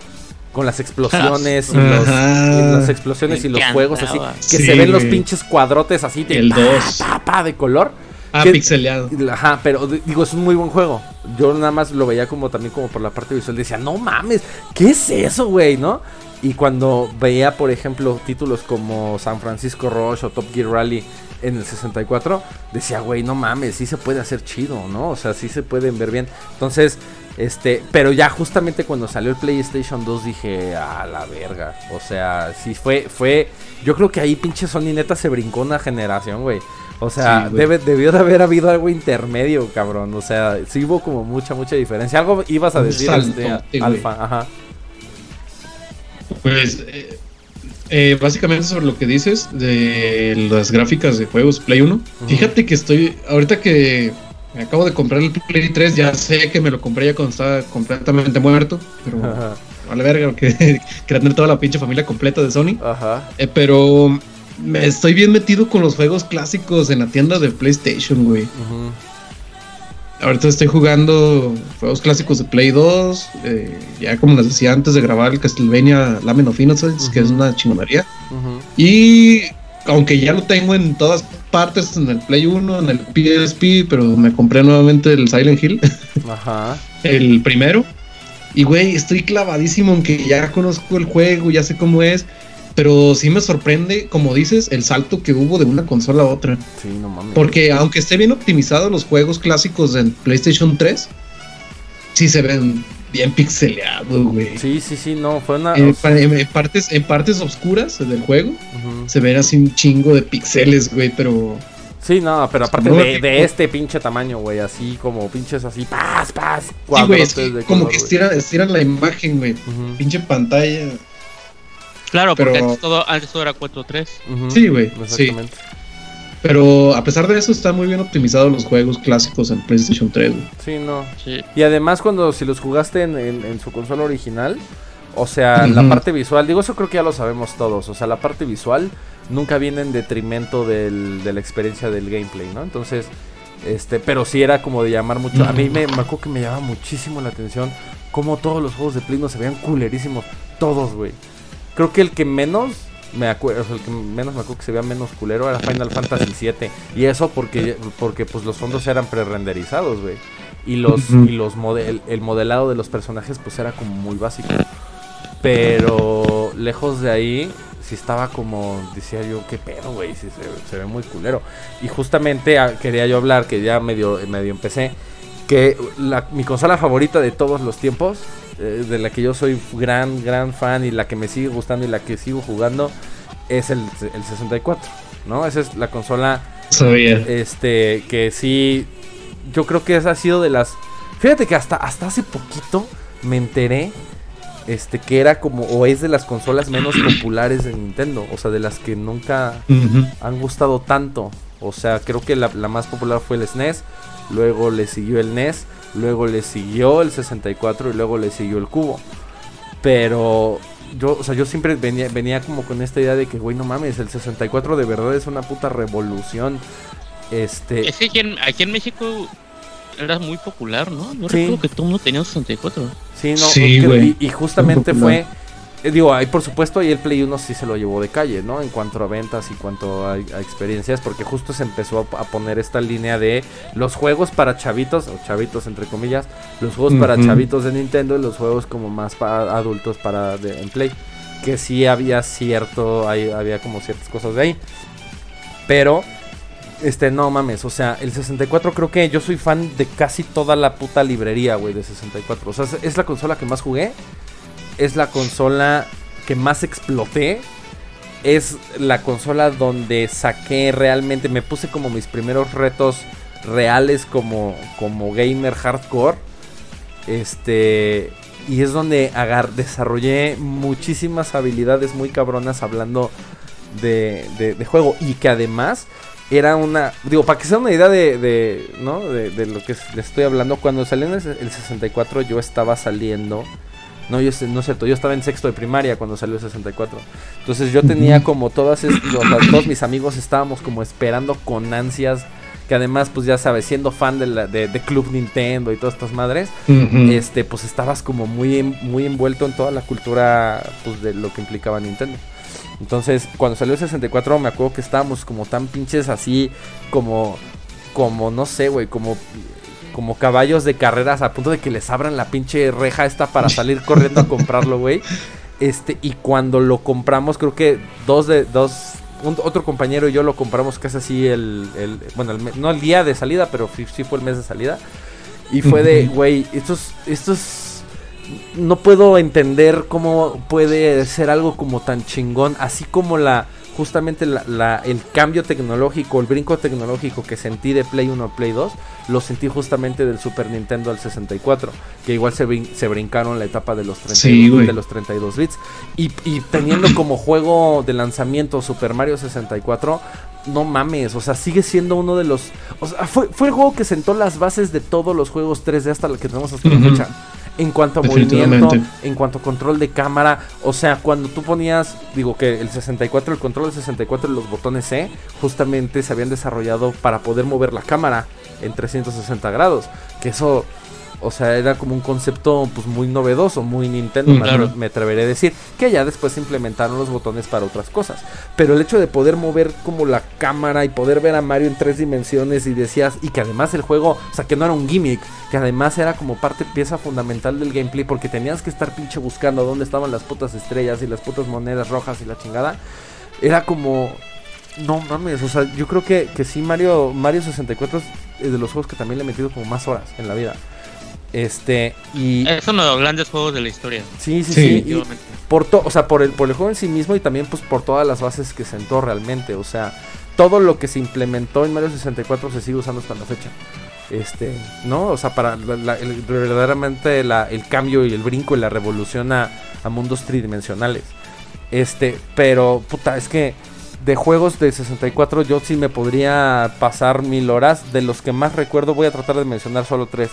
Con las explosiones y, los, las explosiones y los juegos así. Que se ven los pinches cuadrotes así de, El de color. Ah, pixeleado. Ajá, pero digo, es un muy buen juego. Yo nada más lo veía como también como por la parte visual. Decía, no mames, ¿qué es eso, güey? ¿No? Y cuando veía, por ejemplo, títulos como San Francisco Rush o Top Gear Rally en el 64, decía, güey, no mames, sí se puede hacer chido, ¿no? O sea, sí se pueden ver bien. Entonces, este, pero ya justamente cuando salió el PlayStation 2 dije, a la verga. O sea, sí fue, fue, yo creo que ahí pinche Sony neta se brincó una generación, güey. O sea, debe, debió de haber habido algo intermedio, cabrón. O sea, sí hubo como mucha, mucha diferencia. Algo ibas a decir, este, Alfa, ajá. Pues, eh, eh, básicamente sobre lo que dices de las gráficas de juegos Play 1. Fíjate que estoy, ahorita que me acabo de comprar el Play 3, ya sé que me lo compré ya cuando estaba completamente muerto, pero vale verga, porque quería tener toda la pinche familia completa de Sony. Ajá. Eh, pero me estoy bien metido con los juegos clásicos en la tienda de PlayStation, güey. Ahorita estoy jugando juegos clásicos de Play 2. Eh, ya como les decía antes de grabar el Castlevania Lamen of Innocence, que es una chingonería. Y aunque ya lo tengo en todas partes, en el Play 1, en el PSP, pero me compré nuevamente el Silent Hill. Ajá. el primero. Y güey, estoy clavadísimo en que ya conozco el juego, ya sé cómo es. Pero sí me sorprende, como dices, el salto que hubo de una consola a otra. Sí, no mames. Porque aunque esté bien optimizado los juegos clásicos en PlayStation 3, sí se ven bien pixeleados, güey. Sí, sí, sí, no, fue una... En, partes, en partes oscuras del juego, se ven así un chingo de pixeles, güey, pero... Sí, no, pero aparte de, este pinche tamaño, güey, así como pinches así, paz, paz. Sí, güey, como que estiran, la imagen, güey. Pinche pantalla. Claro, porque antes, todo, antes todo era 4.3. Sí, güey. Exactamente. Pero a pesar de eso, están muy bien optimizados los juegos clásicos en PlayStation 3. Sí, no. Y además, cuando si los jugaste en, su consola original, o sea, la parte visual, digo, eso creo que ya lo sabemos todos. O sea, la parte visual nunca viene en detrimento del, de la experiencia del gameplay, ¿no? Entonces, este, pero sí era como de llamar mucho. A mí me, me acuerdo que me llamaba muchísimo la atención cómo todos los juegos de Play no se veían culerísimos. Todos, güey. Creo que el que menos me acuerdo, el que menos me acuerdo que se vea menos culero era Final Fantasy VII. Y eso porque, porque pues los fondos eran pre-renderizados, güey. Y los, y los el modelado de los personajes pues era como muy básico. Pero lejos de ahí, sí estaba como, decía yo, qué pedo, güey, se, ve muy culero. Y justamente ah, quería yo hablar, que ya medio, medio empecé, que mi consola favorita de todos los tiempos, eh, de la que yo soy gran, gran fan y la que me sigue gustando y la que sigo jugando, es el, el 64, ¿no? Esa es la consola Sabía. Este, que sí, yo creo que esa ha sido de las... Fíjate que hasta, hasta hace poquito me enteré este que era como o es de las consolas menos populares de Nintendo, o sea, de las que nunca han gustado tanto. O sea, creo que la, más popular fue el SNES, luego le siguió el NES, luego le siguió el 64 y luego le siguió el Cubo. Pero yo, o sea, yo siempre venía, venía como con esta idea de que, güey, no mames, el 64 de verdad es una puta revolución. Este... Es que aquí en, aquí en México era muy popular, ¿no? Yo recuerdo que todo el mundo tenía un 64. Sí, no, y, justamente fue, eh, digo, ahí por supuesto, y el Play 1 sí se lo llevó de calle, ¿no? En cuanto a ventas y cuanto a, experiencias, porque justo se empezó a, poner esta línea de los juegos para chavitos, o chavitos entre comillas, los juegos para chavitos de Nintendo y los juegos como más para adultos para de, en Play. Que sí había cierto, ahí, había como ciertas cosas de ahí. Pero este, no mames, o sea, el 64 creo que yo soy fan de casi toda la puta librería, güey, de 64. O sea, es la consola que más jugué. Es la consola que más exploté. Es la consola donde saqué realmente, me puse como mis primeros retos reales como, como gamer hardcore. Este, y es donde agar desarrollé muchísimas habilidades muy cabronas hablando de, de, juego. Y que además era una. Digo, para que sea una idea de, ¿no? De, de, lo que les estoy hablando. Cuando salió en el, 64, yo estaba saliendo. No, yo, no es cierto, yo estaba en sexto de primaria cuando salió el 64. Entonces yo tenía como todas, todos mis amigos estábamos como esperando con ansias. Que además, pues ya sabes, siendo fan de, la, de, Club Nintendo y todas estas madres, este, pues estabas como muy, muy envuelto en toda la cultura pues, de lo que implicaba Nintendo. Entonces, cuando salió el 64, me acuerdo que estábamos como tan pinches así, como, como, no sé, güey, como, como caballos de carreras a punto de que les abran la pinche reja esta para salir corriendo a comprarlo, güey. Este, y cuando lo compramos, creo que dos de, dos, otro compañero y yo lo compramos casi así el, el bueno, no el día de salida, pero sí fue el mes de salida. Y fue de, güey, estos, estos no puedo entender cómo puede ser algo como tan chingón, así como la justamente la, el cambio tecnológico, el brinco tecnológico que sentí de Play 1 a Play 2, lo sentí justamente del Super Nintendo al 64, que igual se, se brincaron la etapa de los, 32, de los 32 bits. Y, y teniendo como juego de lanzamiento Super Mario 64, no mames, o sea, sigue siendo uno de los... O sea, fue, fue el juego que sentó las bases de todos los juegos 3D hasta lo que tenemos hasta la fecha en cuanto a movimiento, en cuanto a control de cámara. O sea, cuando tú ponías, digo que el 64, el control del 64 y los botones C, justamente se habían desarrollado para poder mover la cámara en 360 grados. Que eso o sea, era como un concepto pues muy novedoso, muy Nintendo, mm, me atreveré a decir, que ya después se implementaron los botones para otras cosas. Pero el hecho de poder mover como la cámara y poder ver a Mario en tres dimensiones y decías, y que además el juego, o sea, que no era un gimmick, que además era como parte, pieza fundamental del gameplay, porque tenías que estar pinche buscando dónde estaban las putas estrellas y las putas monedas rojas y la chingada. Era como, no mames, o sea, yo creo que, que sí, Mario, Mario 64 es de los juegos que también le he metido como más horas en la vida. Este, y. Es uno de los grandes juegos de la historia. Sí, sí, sí. por o sea, por el, por el juego en sí mismo y también pues por todas las bases que sentó realmente. O sea, todo lo que se implementó en Mario 64 se sigue usando hasta la fecha. Este, ¿no? O sea, para verdaderamente el cambio y el brinco y la revolución a, a mundos tridimensionales. Este, pero, puta, es que de juegos de 64 yo sí me podría pasar mil horas. De los que más recuerdo voy a tratar de mencionar solo tres.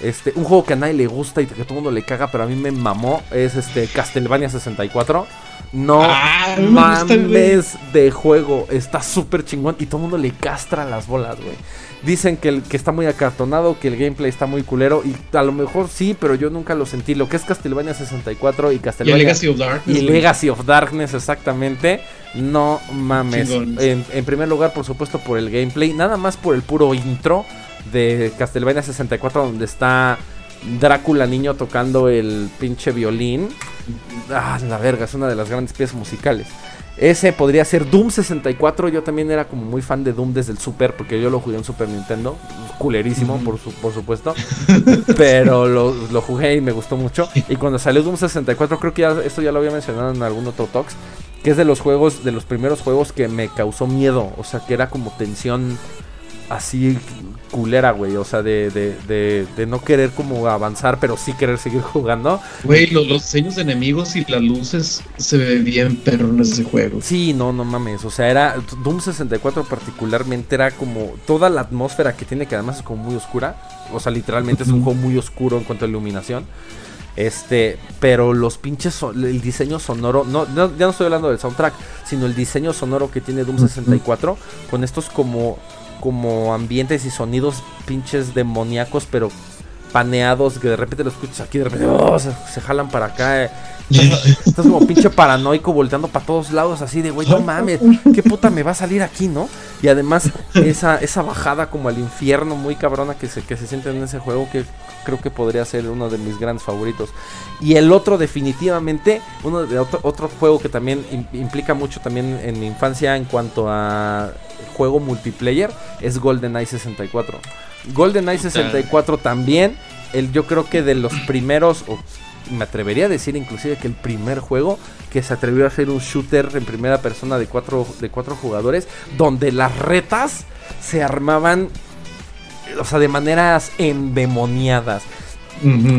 Este, un juego que a nadie le gusta y que todo el mundo le caga, pero a mí me mamó, es este Castlevania 64. No ah, mames de juego, está súper chingón y todo el mundo le castra las bolas, güey. Dicen que, el, que está muy acartonado, que el gameplay está muy culero y a lo mejor sí, pero yo nunca lo sentí. Lo que es Castlevania 64 y Castlevania... Y Legacy of Darkness. Y Legacy of Darkness, exactamente. No mames. En, en primer lugar, por supuesto, por el gameplay. Nada más por el puro intro de Castlevania 64 donde está Drácula niño tocando el pinche violín. Ah, la verga, es una de las grandes piezas musicales. Ese podría ser Doom 64. Yo también era como muy fan de Doom desde el Super, porque yo lo jugué en Super Nintendo. Culerísimo, por, por supuesto. pero lo, jugué y me gustó mucho. Y cuando salió Doom 64, creo que ya, esto ya lo había mencionado en algún otro Talks. Que es de los juegos, de los primeros juegos que me causó miedo. O sea, que era como tensión así culera, güey. O sea, de, de, de, no querer como avanzar, pero sí querer seguir jugando. Güey, los, diseños de enemigos y las luces se ven bien perro en ese juego. Sí, no, no mames. O sea, era. Doom 64 particularmente era como toda la atmósfera que tiene, que además es como muy oscura. O sea, literalmente es un juego muy oscuro en cuanto a iluminación. Este, pero los pinches, el diseño sonoro, no, ya no estoy hablando del soundtrack, sino el diseño sonoro que tiene Doom 64, con estos como como ambientes y sonidos pinches demoníacos, pero paneados, que de repente lo escuchas aquí, de repente oh, se, jalan para acá. Eh. Estás como pinche paranoico volteando para todos lados, así de, güey, no mames, qué puta me va a salir aquí, ¿no? Y además, esa, esa bajada como al infierno muy cabrona que se, que se siente en ese juego, que creo que podría ser uno de mis grandes favoritos. Y el otro, definitivamente, uno de otro, otro juego que también implica mucho también en mi infancia en cuanto a juego multiplayer, es GoldenEye 64. GoldenEye 64 también, el, yo creo que de los primeros, me atrevería a decir inclusive que el primer juego que se atrevió a hacer un shooter en primera persona de cuatro, de cuatro jugadores, donde las retas se armaban, o sea, de maneras endemoniadas.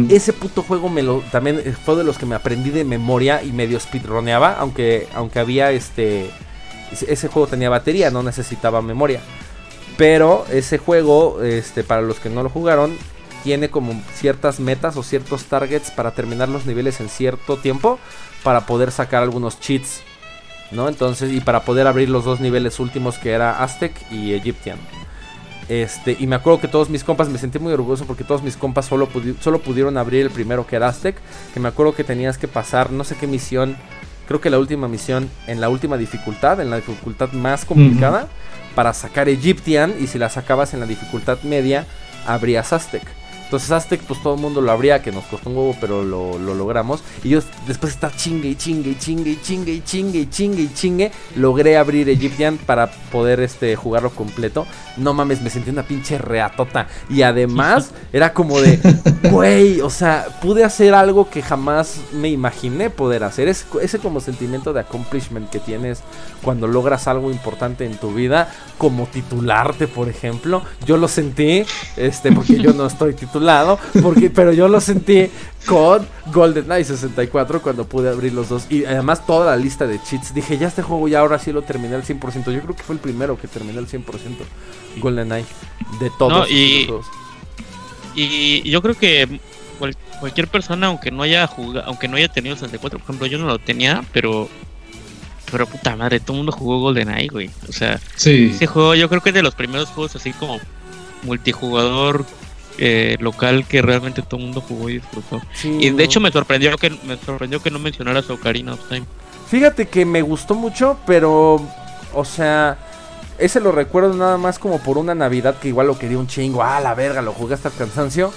Ese puto juego me lo también fue de los que me aprendí de memoria y medio speedroneaba, aunque aunque había este ese juego tenía batería, no necesitaba memoria. Pero ese juego, este para los que no lo jugaron, tiene como ciertas metas o ciertos targets para terminar los niveles en cierto tiempo para poder sacar algunos cheats, ¿no? Entonces, y para poder abrir los dos niveles últimos que era Aztec y Egyptian. Este, y me acuerdo que todos mis compas, me sentí muy orgulloso porque todos mis compas solo, solo pudieron abrir el primero que era Aztec. Que me acuerdo que tenías que pasar no sé qué misión, creo que la última misión en la última dificultad, en la dificultad más complicada, para sacar Egyptian. Y si la sacabas en la dificultad media, abrías Aztec. Entonces Aztec, pues todo el mundo lo abría, que nos costó un huevo, pero lo, logramos. Y yo después de estar chingue y chingue y chingue y chingue y chingue y chingue y chingue, logré abrir Egyptian para poder este, jugarlo completo. No mames, me sentí una pinche reatota. Y además era como de, güey, o sea, pude hacer algo que jamás me imaginé poder hacer. Es, ese como sentimiento de accomplishment que tienes cuando logras algo importante en tu vida, como titularte, por ejemplo. Yo lo sentí, este, porque yo no estoy titulado lado, porque, pero yo lo sentí con GoldenEye 64 cuando pude abrir los dos. Y además toda la lista de cheats. Dije, ya este juego ya ahora sí lo terminé al 100%. Yo creo que fue el primero que terminé al 100% GoldenEye de todos. y, y yo creo que cualquier persona, aunque no haya jugado, aunque no haya tenido 64, por ejemplo, yo no lo tenía, pero pero puta madre, todo el mundo jugó GoldenEye, güey. O sea, ese juego yo creo que es de los primeros juegos así como multijugador eh, local que realmente todo el mundo jugó y disfrutó. y de hecho me sorprendió que me sorprendió que no mencionaras Ocarina of Time. Fíjate que me gustó mucho, pero o sea, ese lo recuerdo nada más como por una Navidad que igual lo quería un chingo. Ah, la verga, lo jugué hasta el cansancio.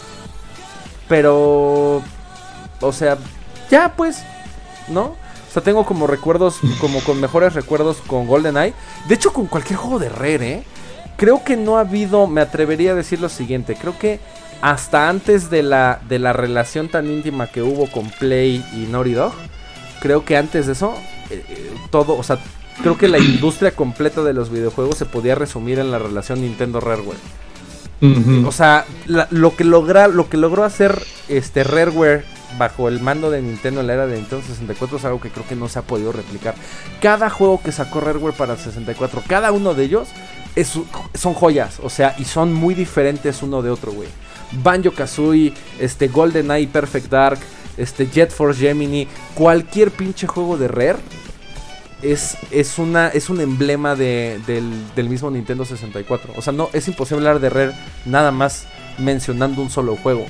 Pero o sea, ya pues, ¿no? O sea, tengo como recuerdos, como con mejores recuerdos con GoldenEye. De hecho, con cualquier juego de Rare, ¿eh? Creo que no ha habido, me atrevería a decir lo siguiente, creo que hasta antes de la, de la relación tan íntima que hubo con Play y Naughty Dog, creo que antes de eso, eh, eh, todo, o sea, creo que la industria completa de los videojuegos se podía resumir en la relación Nintendo Rareware. O sea, lo que logra, lo que logró hacer este Rareware bajo el mando de Nintendo en la era de Nintendo 64 es algo que creo que no se ha podido replicar. Cada juego que sacó Rareware para el 64, cada uno de ellos son joyas, o sea, y son muy diferentes uno de otro, güey. Banjo Kazooie, este GoldenEye Perfect Dark, este Jet Force Gemini, cualquier pinche juego de Rare es, es, una, es un emblema del, del, mismo Nintendo 64. O sea, no, es imposible hablar de Rare nada más mencionando un solo juego.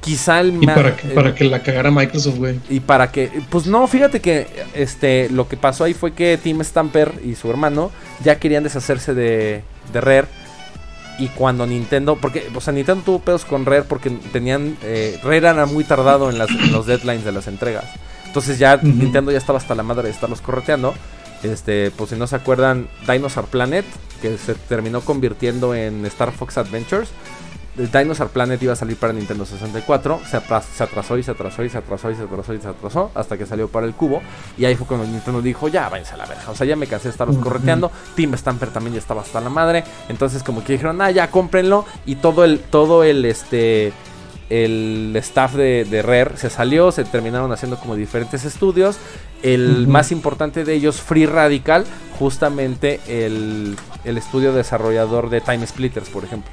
Quizá el y para, que, para que la cagara Microsoft, güey. Y para que. Pues no, fíjate que este lo que pasó ahí fue que Tim Stamper y su hermano ya querían deshacerse de, de Rare. Y cuando Nintendo. Porque, o sea, Nintendo tuvo pedos con Rare porque tenían. Eh, Rare era muy tardado en, las, los deadlines de las entregas. Entonces ya Nintendo ya estaba hasta la madre de estarlos correteando. Este, pues si no se acuerdan, Dinosaur Planet, que se terminó convirtiendo en Star Fox Adventures. Dinosaur Planet iba a salir para Nintendo 64, se, atrasó y se atrasó y se atrasó y se atrasó y se atrasó hasta que salió para el cubo. Y ahí fue cuando Nintendo dijo, ya váyanse a la verga. O sea, ya me cansé de estarlos correteando. Team Stamper también ya estaba hasta la madre. Entonces como que dijeron, ah, ya cómprenlo. Y todo el, todo el, este, el staff de, de Rare se salió, se terminaron haciendo como diferentes estudios. El más importante de ellos, Free Radical, justamente el, el estudio desarrollador de Time Splitters, por ejemplo.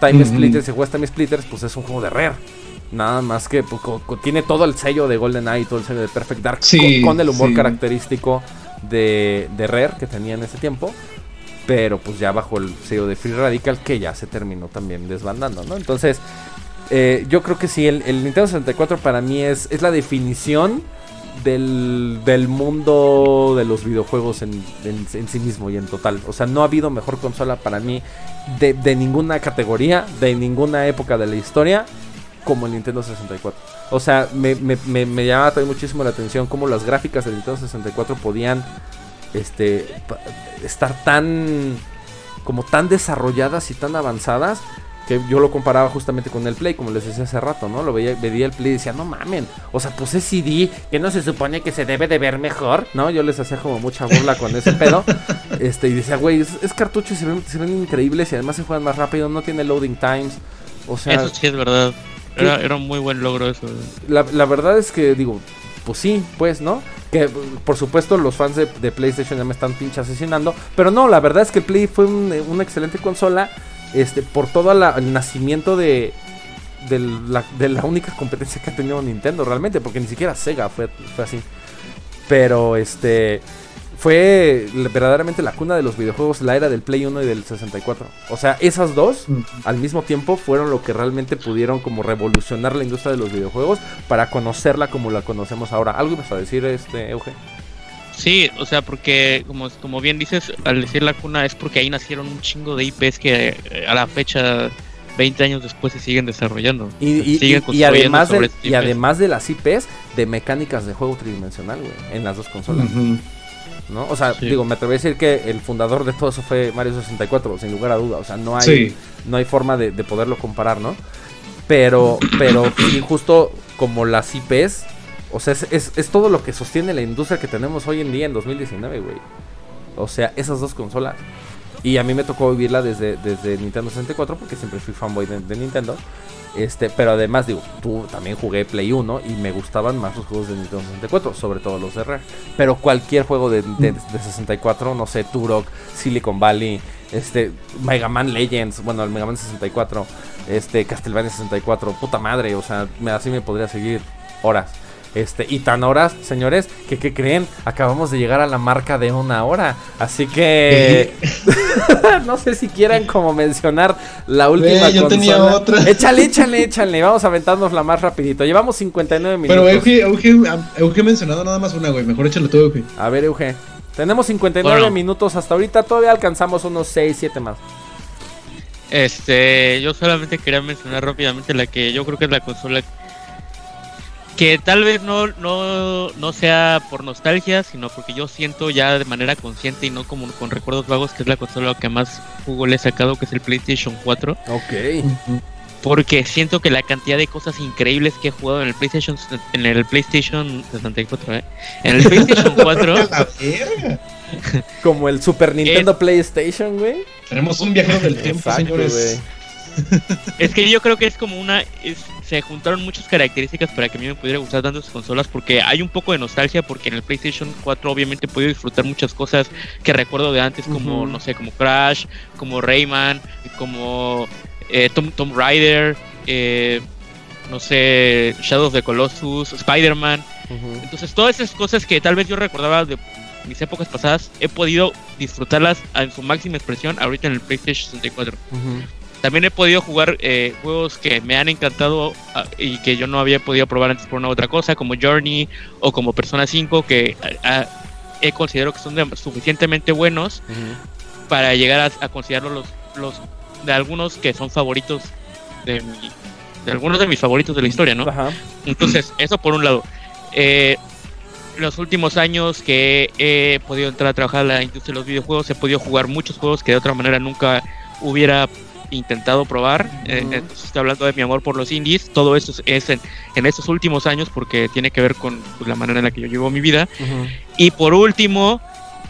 Time Splitters, si juegas Time Splitters, pues es un juego de Rare. Nada más que pues, tiene todo el sello de GoldenEye, todo el sello de Perfect Dark, con, el humor característico de, de Rare que tenía en ese tiempo. Pero pues ya bajo el sello de Free Radical, que ya se terminó también desbandando, ¿no? Entonces, eh, yo creo que sí, el, el, Nintendo 64 para mí es, es la definición del, del, mundo de los videojuegos en, en, sí mismo y en total. O sea, no ha habido mejor consola para mí de, de, ninguna categoría, de ninguna época de la historia, como el Nintendo 64. O sea, me, me, me, me llama también muchísimo la atención cómo las gráficas del Nintendo 64 podían este, estar tan como tan desarrolladas y tan avanzadas que yo lo comparaba justamente con el Play, como les decía hace rato, ¿no? Lo veía, veía el Play y decía, no mamen, o sea, pues es CD, que no se supone que se debe de ver mejor, ¿no? Yo les hacía como mucha burla con ese pedo. Este, y decía, güey, es, cartucho y se ven, se ven, increíbles y además se juegan más rápido, no tiene loading times. O sea. Eso sí es verdad. Era, era un muy buen logro eso. La, la verdad es que, digo, pues sí, pues, ¿no? Que por supuesto los fans de, PlayStation ya me están pinche asesinando. Pero no, la verdad es que Play fue una excelente consola este, por todo el nacimiento de, de la, única competencia que ha tenido Nintendo realmente, porque ni siquiera Sega fue, fue así. Pero este fue verdaderamente la cuna de los videojuegos, la era del Play 1 y del 64. O sea, esas dos al mismo tiempo fueron lo que realmente pudieron como revolucionar la industria de los videojuegos para conocerla como la conocemos ahora. ¿Algo ibas a decir, este, Euge? Sí, o sea, porque como, como bien dices, al decir la cuna es porque ahí nacieron un chingo de IPs que eh, a la fecha 20 años después se siguen desarrollando. Y, y, además, de, y además de las IPs, de mecánicas de juego tridimensional, güey, en las dos consolas. ¿No? O sea, digo, me atrevo a decir que el fundador de todo eso fue Mario 64, sin lugar a duda. O sea, no hay, no hay forma de, de, poderlo comparar, ¿no? Pero, pero, y justo como las IPs o sea, es, es, todo lo que sostiene la industria que tenemos hoy en día en 2019, güey. O sea, esas dos consolas. Y a mí me tocó vivirla desde, desde Nintendo 64 porque siempre fui fanboy de, Nintendo. Este, pero además, digo, tú también jugué Play 1 y me gustaban más los juegos de Nintendo 64, sobre todo los de Rare. Pero cualquier juego de, de, 64, no sé, Turok, Silicon Valley, este, Mega Man Legends, bueno, el Mega Man 64, este, Castlevania 64, puta madre, o sea, así me podría seguir horas. Este, y tan horas, señores, que ¿qué creen? Acabamos de llegar a la marca de una hora. Así que no sé si quieran como mencionar la última. yo tenía otra. Échale, échale, échale. Vamos a la más rapidito. Llevamos 59 minutos. Pero Euge, Euge, ha mencionado nada más una, güey. Mejor échale todo, Euge. A ver, Euge. Tenemos 59 minutos hasta ahorita. Todavía alcanzamos unos 6, 7 más. Este, yo solamente quería mencionar rápidamente la que yo creo que es la consola que tal vez no, no, no sea por nostalgia, sino porque yo siento ya de manera consciente y no como con recuerdos vagos que es la consola que más jugo le he sacado, que es el PlayStation 4. Ok. Porque siento que la cantidad de cosas increíbles que he jugado en el PlayStation en el PlayStation 64, ¿eh? En el PlayStation 4. como el Super Nintendo PlayStation, güey. Tenemos un viajero del tiempo, señores. Es que yo creo que es como una. Se juntaron muchas características para que a mí me pudiera gustar tantas consolas. Porque hay un poco de nostalgia. Porque en el PlayStation 4, obviamente, he podido disfrutar muchas cosas que recuerdo de antes, como, no sé, como Crash, como Rayman, como eh, Tom, Tom Raider, eh, no sé, Shadow of the Colossus, Spider-Man. Entonces, todas esas cosas que tal vez yo recordaba de mis épocas pasadas, he podido disfrutarlas en su máxima expresión ahorita en el PlayStation 64. También he podido jugar eh, juegos que me han encantado ah, y que yo no había podido probar antes por una otra cosa, como Journey o como Persona 5, que ah, ah, he considerado que son suficientemente buenos para llegar a, considerarlos los, los de algunos que son favoritos de de algunos de mis favoritos de la historia, ¿no? Entonces, eso por un lado. Eh, los últimos años que he podido entrar a trabajar en la industria de los videojuegos, he podido jugar muchos juegos que de otra manera nunca hubiera intentado probar. Eh, entonces estoy hablando de mi amor por los indies. Todo esto es en, en estos últimos años porque tiene que ver con pues, la manera en la que yo llevo mi vida. Y por último,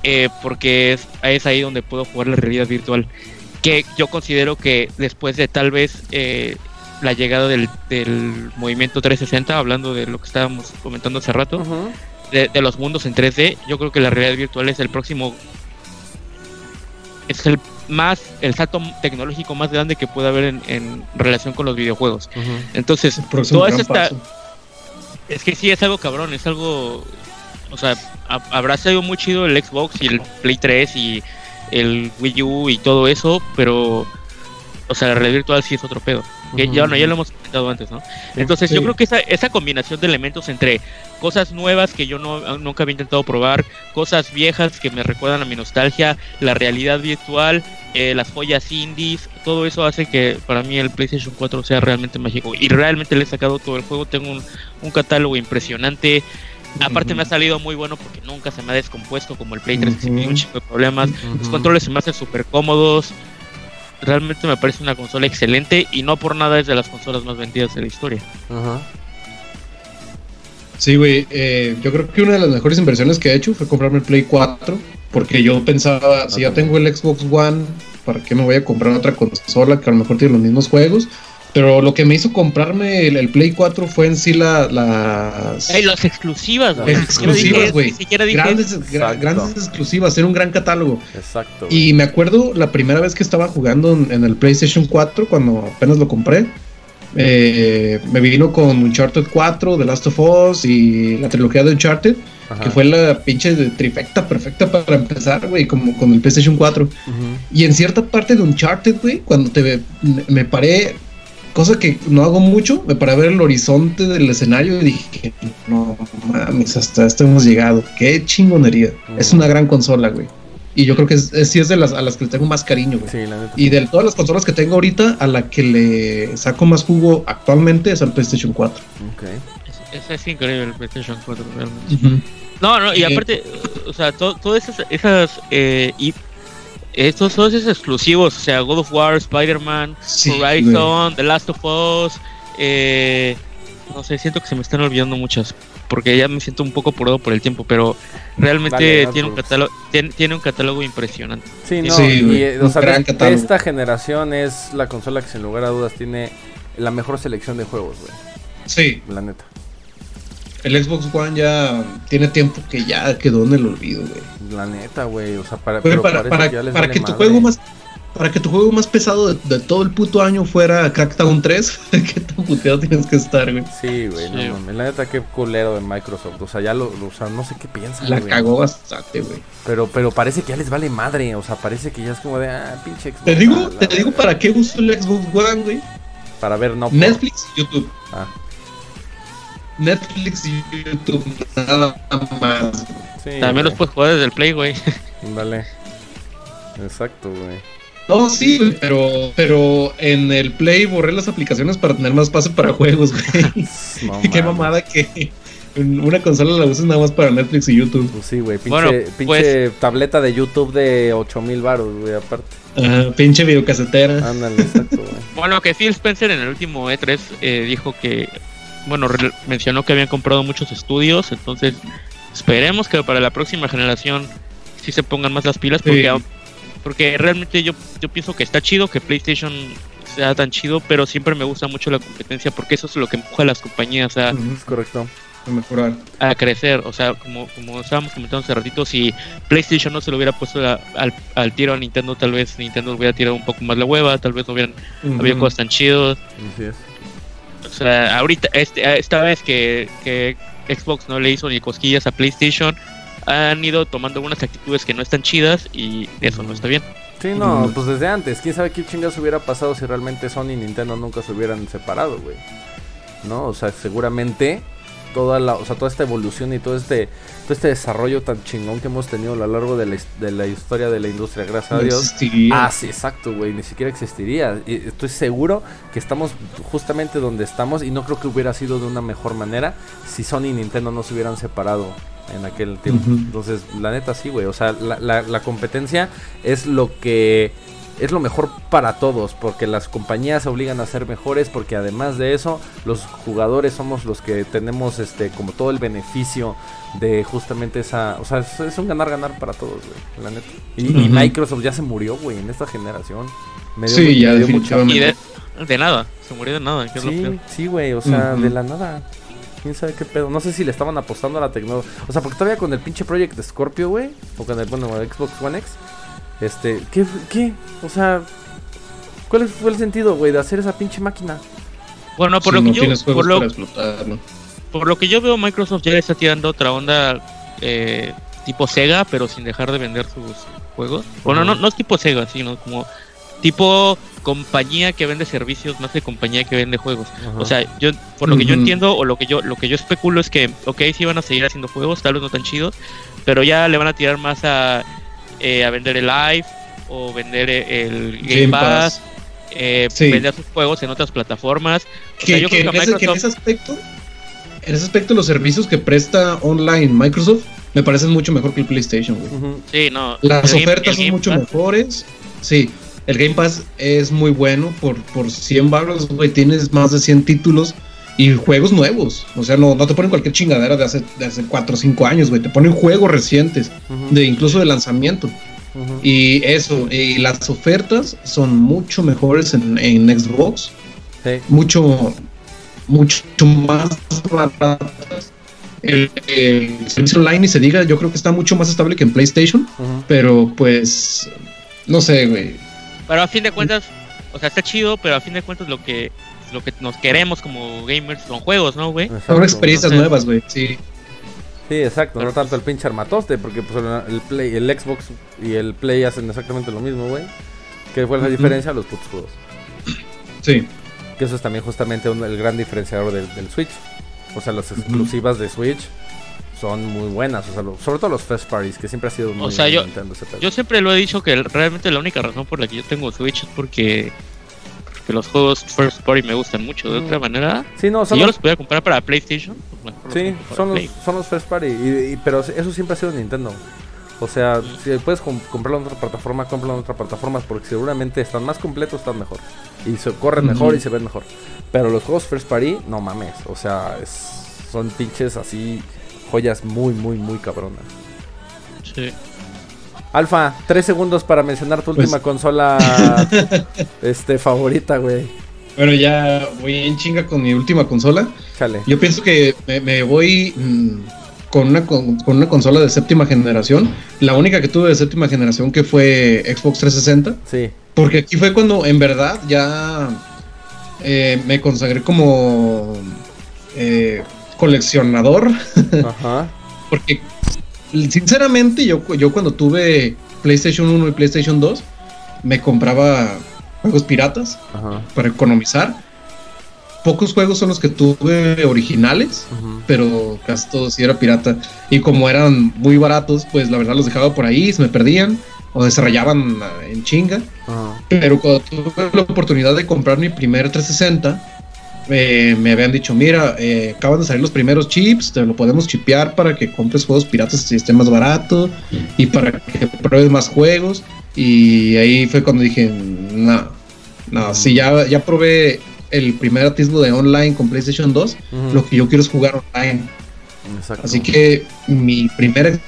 eh, porque es, es, ahí donde puedo jugar la realidad virtual. Que yo considero que después de tal vez eh, la llegada del, del, movimiento 360, hablando de lo que estábamos comentando hace rato, de, de los mundos en 3D, yo creo que la realidad virtual es el próximo es el más el salto tecnológico más grande que puede haber en, en relación con los videojuegos. Uh -huh. Entonces, todo eso está es que sí es algo cabrón, es algo o sea, ha, habrá sido muy chido el Xbox y el Play 3 y el Wii U y todo eso, pero o sea, la realidad virtual sí es otro pedo. Que uh -huh. ya, bueno, ya lo hemos comentado antes, ¿no? Entonces sí. yo creo que esa, esa combinación de elementos entre cosas nuevas que yo no, nunca había intentado probar, cosas viejas que me recuerdan a mi nostalgia, la realidad virtual, eh, las joyas indies, todo eso hace que para mí el PlayStation 4 sea realmente mágico. Y realmente le he sacado todo el juego, tengo un, un catálogo impresionante. Aparte uh -huh. me ha salido muy bueno porque nunca se me ha descompuesto como el Play 3 uh -huh. que se me dio un chico de problemas. Uh -huh. Los controles se me hacen súper cómodos realmente me parece una consola excelente y no por nada es de las consolas más vendidas de la historia. Ajá. Sí, güey, eh, yo creo que una de las mejores inversiones que he hecho fue comprarme el Play 4, porque yo pensaba, si ya tengo el Xbox One, ¿para qué me voy a comprar otra consola que a lo mejor tiene los mismos juegos? Pero lo que me hizo comprarme el, el Play 4 fue en sí la, las... Hey, las exclusivas, güey. Exclusivas, güey. Grandes, gra grandes exclusivas, era un gran catálogo. Exacto. Y me acuerdo la primera vez que estaba jugando en, en el PlayStation 4, cuando apenas lo compré, eh, me vino con Uncharted 4, The Last of Us y la trilogía de Uncharted. Ajá. que fue la pinche trifecta perfecta para empezar, güey, como con el PlayStation 4. Uh -huh. Y en cierta parte de Uncharted, güey, cuando te me paré, cosa que no hago mucho, me paré a ver el horizonte del escenario y dije, no mames, hasta esto hemos llegado. Qué chingonería. Es una gran consola, güey. Y yo creo que es, es, sí es de las a las que le tengo más cariño, güey. Sí, y de todas las consolas que tengo ahorita, a la que le saco más jugo actualmente es al PlayStation 4. Ok. Es, es increíble el PlayStation 4, realmente. Uh -huh. No, no, y aparte, o sea, to, todas esas, esas eh, estos esos exclusivos, o sea, God of War, Spider-Man, sí, Horizon, güey. The Last of Us, eh, no sé, siento que se me están olvidando muchas, porque ya me siento un poco apurado por el tiempo, pero realmente vale, tiene, un catálogo, tiene, tiene, un catálogo impresionante. Sí, no, sí, y, o sea, de esta generación es la consola que sin lugar a dudas tiene la mejor selección de juegos, güey. Sí. La neta. El Xbox One ya tiene tiempo que ya quedó en el olvido, güey. La neta, güey. O sea, para, pero para, para, que, para que tu juego más para que tu juego más pesado de, de, todo el puto año fuera Crackdown 3, ¿qué tan puteado tienes que estar, güey? Sí, güey, sí. no mames. La neta, qué culero de Microsoft. O sea, ya lo, lo o sea, no sé qué piensan. La cagó bastante, güey. Pero, pero parece que ya les vale madre. O sea, parece que ya es como de, ah, pinche Xbox. Te digo, te digo para qué uso el Xbox One, güey. Para ver, no. Netflix y YouTube. Ah. Netflix y YouTube, nada más. Sí, También wey. los puedes jugar desde el Play, güey. Vale. Exacto, güey. No, sí, pero, pero en el Play borré las aplicaciones para tener más espacio para juegos, güey. No, Qué mamada que una consola la uses nada más para Netflix y YouTube. Pues sí, güey. Pinche, bueno, pinche pues... tableta de YouTube de 8000 baros, güey, aparte. Ajá, pinche videocasetera. Ándale, exacto, güey. bueno, que Phil Spencer en el último E3 eh, dijo que bueno, mencionó que habían comprado muchos estudios, entonces esperemos que para la próxima generación sí se pongan más las pilas, porque, sí. porque realmente yo, yo pienso que está chido que PlayStation sea tan chido, pero siempre me gusta mucho la competencia, porque eso es lo que empuja a las compañías a, es correcto. a mejorar. A crecer, o sea, como, como estábamos comentando hace ratito, si PlayStation no se lo hubiera puesto a, al, al, tiro a Nintendo, tal vez Nintendo hubiera tirado un poco más la hueva, tal vez no hubieran uh -huh. había cosas tan chidas. Así es. O sea, ahorita, este, esta vez que, que, Xbox no le hizo ni cosquillas a PlayStation, han ido tomando algunas actitudes que no están chidas y eso no está bien. Sí, no, pues desde antes. ¿Quién sabe qué chingas hubiera pasado si realmente Sony y Nintendo nunca se hubieran separado, güey? ¿No? O sea, seguramente toda la, o sea, toda esta evolución y todo este, todo este desarrollo tan chingón que hemos tenido a lo largo de la, de la historia de la industria, gracias a Dios. existiría. Ah, sí, exacto, güey, ni siquiera existiría. Y estoy seguro que estamos justamente donde estamos y no creo que hubiera sido de una mejor manera si Sony y Nintendo no se hubieran separado en aquel tiempo. Entonces, la neta sí, güey, o sea, la, la- la competencia es lo que es lo mejor para todos, porque las compañías se obligan a ser mejores, porque además de eso, los jugadores somos los que tenemos este como todo el beneficio de justamente esa, o sea, es, es un ganar ganar para todos, güey, la neta. Y. Microsoft ya se murió, güey, en esta generación. Me Sí, mu- ya me dio mucha- definitivamente. Y de, de nada, se murió de nada. que es lo Sí, peor. sí, güey, o sea, de la nada. ¿Quién sabe qué pedo? No sé si le estaban apostando a la tecnología. O sea, porque todavía con el pinche Project Scorpio, güey. O con el, bueno, Xbox One X. Este, ¿qué? ¿Qué? O sea, ¿cuál fue el sentido, güey, de hacer esa pinche máquina? Bueno, por Si lo que yo, por lo, por lo que yo veo, Microsoft ya le está tirando otra onda eh, tipo Sega, pero sin dejar de vender sus juegos. Bueno, no, no es tipo Sega, sino como tipo compañía que vende servicios más que compañía que vende juegos. O sea, yo por lo que yo entiendo o lo que yo lo que yo especulo es que ok sí van a seguir haciendo juegos, tal vez no tan chidos, pero ya le van a tirar más a, eh, a vender el live o vender eh, el Game, Game Pass, Pass. eh, Sí. vender sus juegos en otras plataformas. O sea, Que, yo que creo en ese, que en Microsoft ese aspecto, en ese aspecto los servicios que presta online Microsoft me parecen mucho mejor que el PlayStation, güey. Ujú. sí, no. Las el Game- ofertas son Game mucho Pass, mejores. Sí, el Game Pass es muy bueno. Por, por 100 baros, güey, tienes más de 100 títulos y juegos nuevos. O sea, no, no te ponen cualquier chingadera de hace, de hace 4 o 5 años, güey. Te ponen juegos recientes, de incluso de lanzamiento. Y eso, y las ofertas son mucho mejores en, en Xbox. Sí. Mucho, mucho más baratas. El, el servicio online, y se diga, yo creo que está mucho más estable que en PlayStation. Pero pues, no sé, güey. Pero a fin de cuentas, o sea, está chido, pero a fin de cuentas lo que lo que nos queremos como gamers son juegos, ¿no, güey? Ahora experiencias Entonces- nuevas, güey. Sí. Sí, exacto, no tanto el pinche armatoste, porque pues el, Play, el Xbox y el Play hacen exactamente lo mismo, güey. ¿Qué fue la diferencia? Los putos juegos. Sí. Que eso es también justamente un- el gran diferenciador del, del Switch. O sea, las exclusivas de Switch son muy buenas. O sea, lo- sobre todo los first parties, que siempre ha sido muy sea, de yo-. Yo siempre lo he dicho que realmente la única razón por la que yo tengo Switch es porque, porque los juegos first party me gustan mucho. De Mm. otra manera, Sí, no, si son yo los, los pudiera comprar para PlayStation, pues los sí, son, los, Play. son los first party. y- y- pero eso siempre ha sido Nintendo. O sea, Mm. si puedes com- comprarlo en otra plataforma, cómpralo en otra plataforma porque seguramente están más completos, están mejor. Y se corren mejor y se ven mejor. Pero los juegos first party, no mames. O sea, es- son pinches así, joyas muy, muy, muy cabronas. Sí. Alfa, tres segundos para mencionar tu Pues- última consola este favorita, güey. Bueno, ya voy en chinga con mi última consola. Chale. Yo pienso que me, me voy mm, con, una, con, con una consola de séptima generación. La única que tuve de séptima generación que fue Xbox 360. Sí. Porque aquí fue cuando en verdad ya eh, me consagré como eh, coleccionador. Ajá. Porque sinceramente yo, yo cuando tuve PlayStation 1 y PlayStation 2 me compraba juegos piratas Ajá. para economizar. Pocos juegos son los que tuve originales, pero casi todos sí era pirata. Y como eran muy baratos, pues la verdad los dejaba por ahí, se me perdían o ah, en chinga. Ajá. Pero cuando tuve la oportunidad de comprar mi primer 360, eh, me habían dicho, mira, eh, acaban de salir los primeros chips, te lo podemos chipear para que compres juegos piratas y esté más barato y para que pruebes más juegos. Y ahí fue cuando dije, no, no, si ya, ya probé el primer atisbo de online con PlayStation 2, Ujú. lo que yo quiero es jugar online. Exacto. Así que mi primer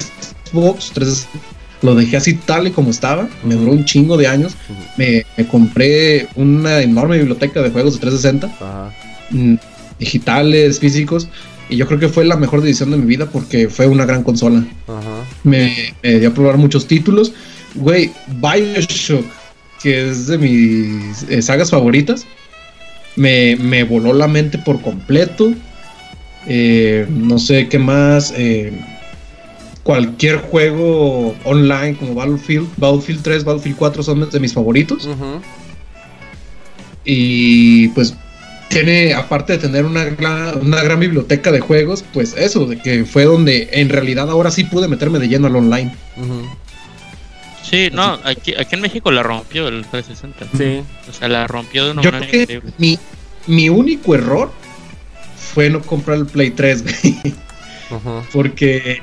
Xbox 3 lo dejé así tal y como estaba, me duró un chingo de años. Me, me compré una enorme biblioteca de juegos de 360, Ajá. mm, digitales, físicos, y yo creo que fue la mejor decisión de mi vida porque fue una gran consola. Ajá. Me, me dio a probar muchos títulos. Güey, Bioshock, que es de mis eh, sagas favoritas, me, me voló la mente por completo. Eh, no sé qué más. eh, cualquier juego online como Battlefield, Battlefield 3, Battlefield 4 son de mis favoritos. Y pues tiene, aparte de tener una gran, una gran biblioteca de juegos, pues eso, de que fue donde en realidad ahora sí pude meterme de lleno al online. Sí, no, aquí, aquí en México la rompió el 360. Sí. O sea, la rompió de una Yo manera creo que increíble. mi, mi único error fue no comprar el Play 3, güey. Ujú. Porque,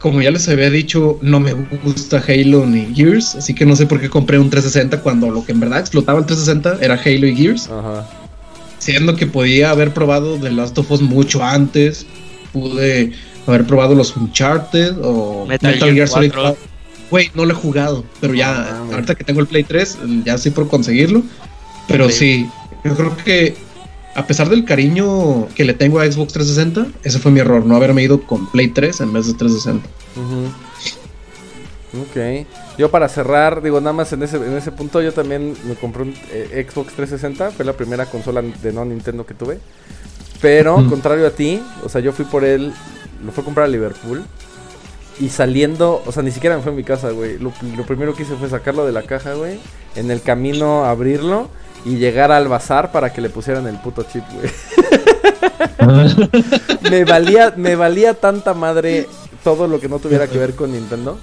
como ya les había dicho, no me gusta Halo ni Gears. Así que no sé por qué compré un 360 cuando lo que en verdad explotaba el 360 era Halo y Gears. Ajá. Siendo que podía haber probado The Last of Us mucho antes. Pude haber probado los Uncharted o Metal Metal, Gear Gear Solid 4. 4. Güey, no lo he jugado, pero ya, ahorita que tengo el Play 3, ya sí por conseguirlo. Pero Sí. sí, yo creo que a pesar del cariño que le tengo a Xbox 360, ese fue mi error, no haberme ido con Play 3 en vez de 360. Ujú. Ok. Yo para cerrar, digo, nada más en ese, en ese punto, yo también me compré un eh, Xbox 360. Fue la primera consola de no Nintendo que tuve. Pero, contrario a ti, o sea, yo fui por él, lo fue a comprar a Liverpool. Y saliendo, o sea, ni siquiera me fue a mi casa, güey. Lo, lo primero que hice fue sacarlo de la caja, güey. En el camino abrirlo y llegar al bazar para que le pusieran el puto chip, güey. me valía, me valía tanta madre todo lo que no tuviera que ver con Nintendo.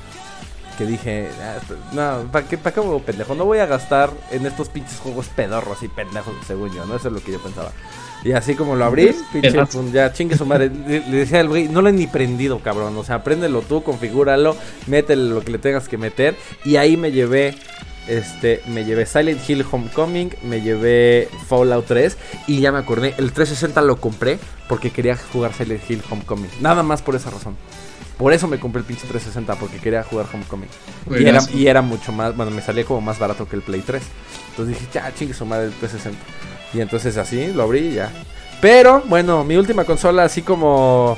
Que dije, "Ah, no, ¿para qué, pa' qué hago, pendejo? No voy a gastar en estos pinches juegos pedorros y pendejos, según yo, ¿no? Eso es lo que yo pensaba. Y así como lo abrí, pinche, pum, ya chingue su madre. Le, le decía al güey, no lo he ni prendido, cabrón. O sea, préndelo tú, configúralo, métele lo que le tengas que meter. Y ahí me llevé, este, me llevé Silent Hill Homecoming, me llevé Fallout 3. Y ya me acordé, el 360 lo compré porque quería jugar Silent Hill Homecoming. Nada más por esa razón. Por eso me compré el pinche 360, porque quería jugar Homecoming. Y era, y era mucho más, bueno, me salía como más barato que el Play 3. Entonces dije, ya, chingue su madre el 360. Y entonces así lo abrí y ya. Pero, bueno, mi última consola así como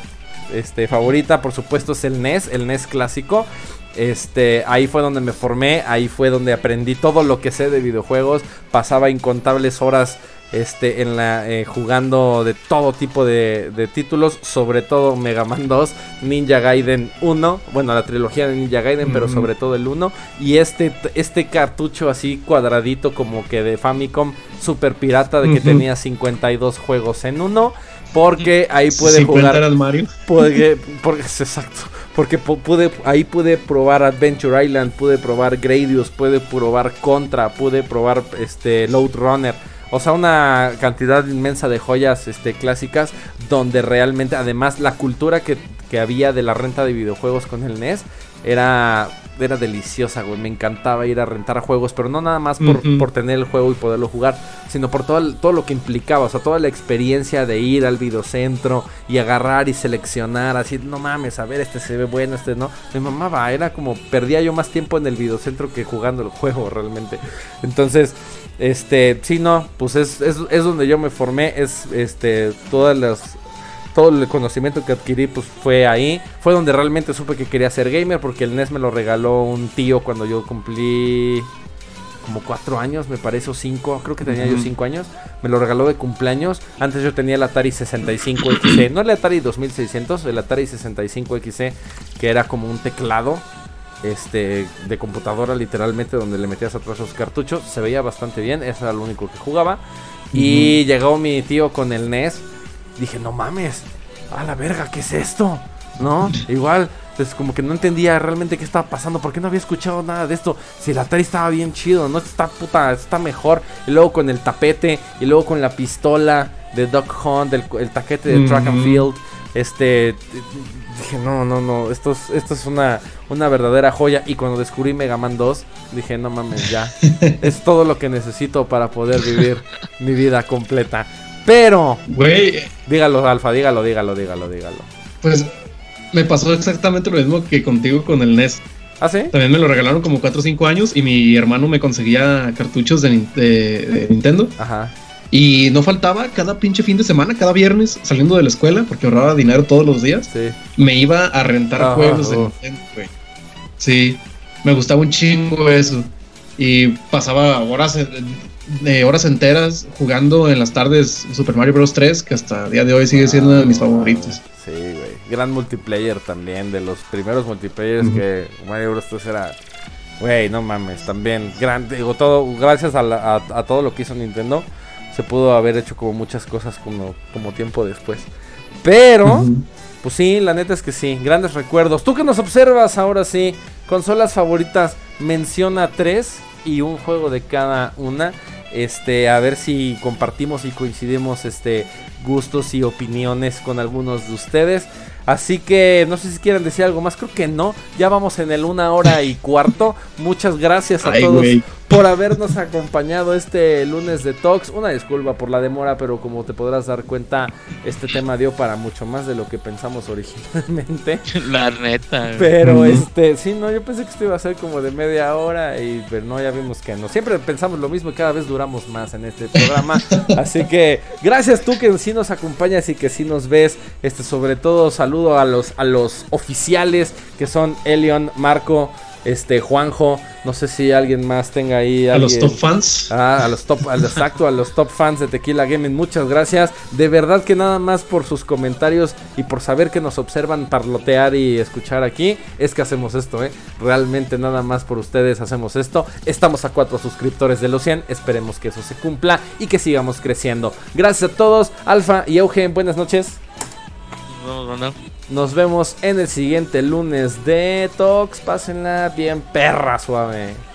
este favorita, por supuesto, es el NES, el NES clásico. Este, ahí fue donde me formé, ahí fue donde aprendí todo lo que sé de videojuegos. Pasaba incontables horas este, en la, eh, jugando de todo tipo de, de títulos, sobre todo Mega Man 2, Ninja Gaiden 1, bueno, la trilogía de Ninja Gaiden, pero sobre todo el 1. Y este, este cartucho así cuadradito como que de Famicom, super pirata, de que Ujú. tenía 52 juegos en uno. Porque ahí puede 50 jugar el Mario. Pude, porque, es exacto. Porque pu- pude, ahí pude probar Adventure Island, pude probar Gradius, pude probar Contra, pude probar este Load Runner. O sea, una cantidad inmensa de joyas este, clásicas donde realmente, además, la cultura que, que había de la renta de videojuegos con el NES era, era deliciosa, güey. Me encantaba ir a rentar juegos, pero no nada más por, por tener el juego y poderlo jugar, sino por todo, el- todo lo que implicaba, o sea, toda la experiencia de ir al videocentro y agarrar y seleccionar, así, no mames, a ver, este se ve bueno, este no. Me mamaba, era como, perdía yo más tiempo en el videocentro que jugando el juego realmente. Entonces, este, sí, no, pues es, es, es donde yo me formé, es, este, todas las todo el conocimiento que adquirí pues fue ahí. Fue donde realmente supe que quería ser gamer porque el NES me lo regaló un tío cuando yo cumplí como cuatro años, me parece, o cinco, creo que tenía yo cinco años. Me lo regaló de cumpleaños. Antes yo tenía el Atari 65 XC, no el Atari 2600, el Atari 65 XC, que era como un teclado este de computadora literalmente donde le metías atrás los cartuchos se veía bastante bien eso era lo único que jugaba. Y llegó mi tío con el NES dije no mames a la verga qué es esto no igual pues como que no entendía realmente qué estaba pasando porque no había escuchado nada de esto si el Atari estaba bien chido no está puta está mejor. Y luego con el tapete y luego con la pistola de Duck Hunt el, el taquete de Track and. Field este dije no no no esto es, esto es una una verdadera joya y cuando descubrí Mega Man 2 dije no mames ya es todo lo que necesito para poder vivir mi vida completa pero Güey, dígalo Alfa dígalo dígalo dígalo dígalo pues me pasó exactamente lo mismo que contigo con el NES. ¿Ah, sí? También me lo regalaron como 4 o 5 años y mi hermano me conseguía cartuchos de, de Nintendo. Ajá. Y no faltaba cada pinche fin de semana, cada viernes, saliendo de la escuela, porque ahorraba dinero todos los días, Sí. me iba a rentar Ajá, juegos de oh. Nintendo, güey. Sí, me gustaba un chingo eso. Y pasaba horas, de horas enteras jugando en las tardes Super Mario Bros. 3, que hasta el día de hoy sigue siendo uno de mis favoritos. Sí, güey. Gran multiplayer también. De los primeros multiplayers que Mario Bros. 3 era. Güey, no mames. También. Gran, digo, todo. Gracias a, la- a- a todo lo que hizo Nintendo. Se pudo haber hecho como muchas cosas como, como tiempo después. Pero, pues sí, la neta es que sí, grandes recuerdos. Tú que nos observas ahora sí, consolas favoritas, menciona tres y un juego de cada una. Este, a ver si compartimos y coincidimos este gustos y opiniones con algunos de ustedes. Así que no sé si quieren decir algo más, creo que no. Ya vamos en el una hora y cuarto. Muchas gracias a todos por habernos acompañado este lunes de Talks. Una disculpa por la demora, pero como te podrás dar cuenta, este tema dio para mucho más de lo que pensamos originalmente. La neta. Pero este, sí, no, yo pensé que esto iba a ser como de media hora y pero no, ya vimos que no. Siempre pensamos lo mismo y cada vez duramos más en este programa. Así que gracias tú que sí nos acompañas y que sí nos ves. Este, sobre todo saludo a los a los oficiales que son Elion, Marco, este Juanjo, no sé si alguien más tenga ahí. A los top fans. Ah, a los top, al exacto, a los top fans de Tequila Gaming. Muchas gracias. De verdad que nada más por sus comentarios y por saber que nos observan parlotear y escuchar aquí, es que hacemos esto, ¿eh? Realmente nada más por ustedes hacemos esto. Estamos a cuatro suscriptores de los 100. Esperemos que eso se cumpla y que sigamos creciendo. Gracias a todos. Alfa y Eugen, buenas noches. Nos vemos en el siguiente lunes de Talks. Pásenla bien perra suave.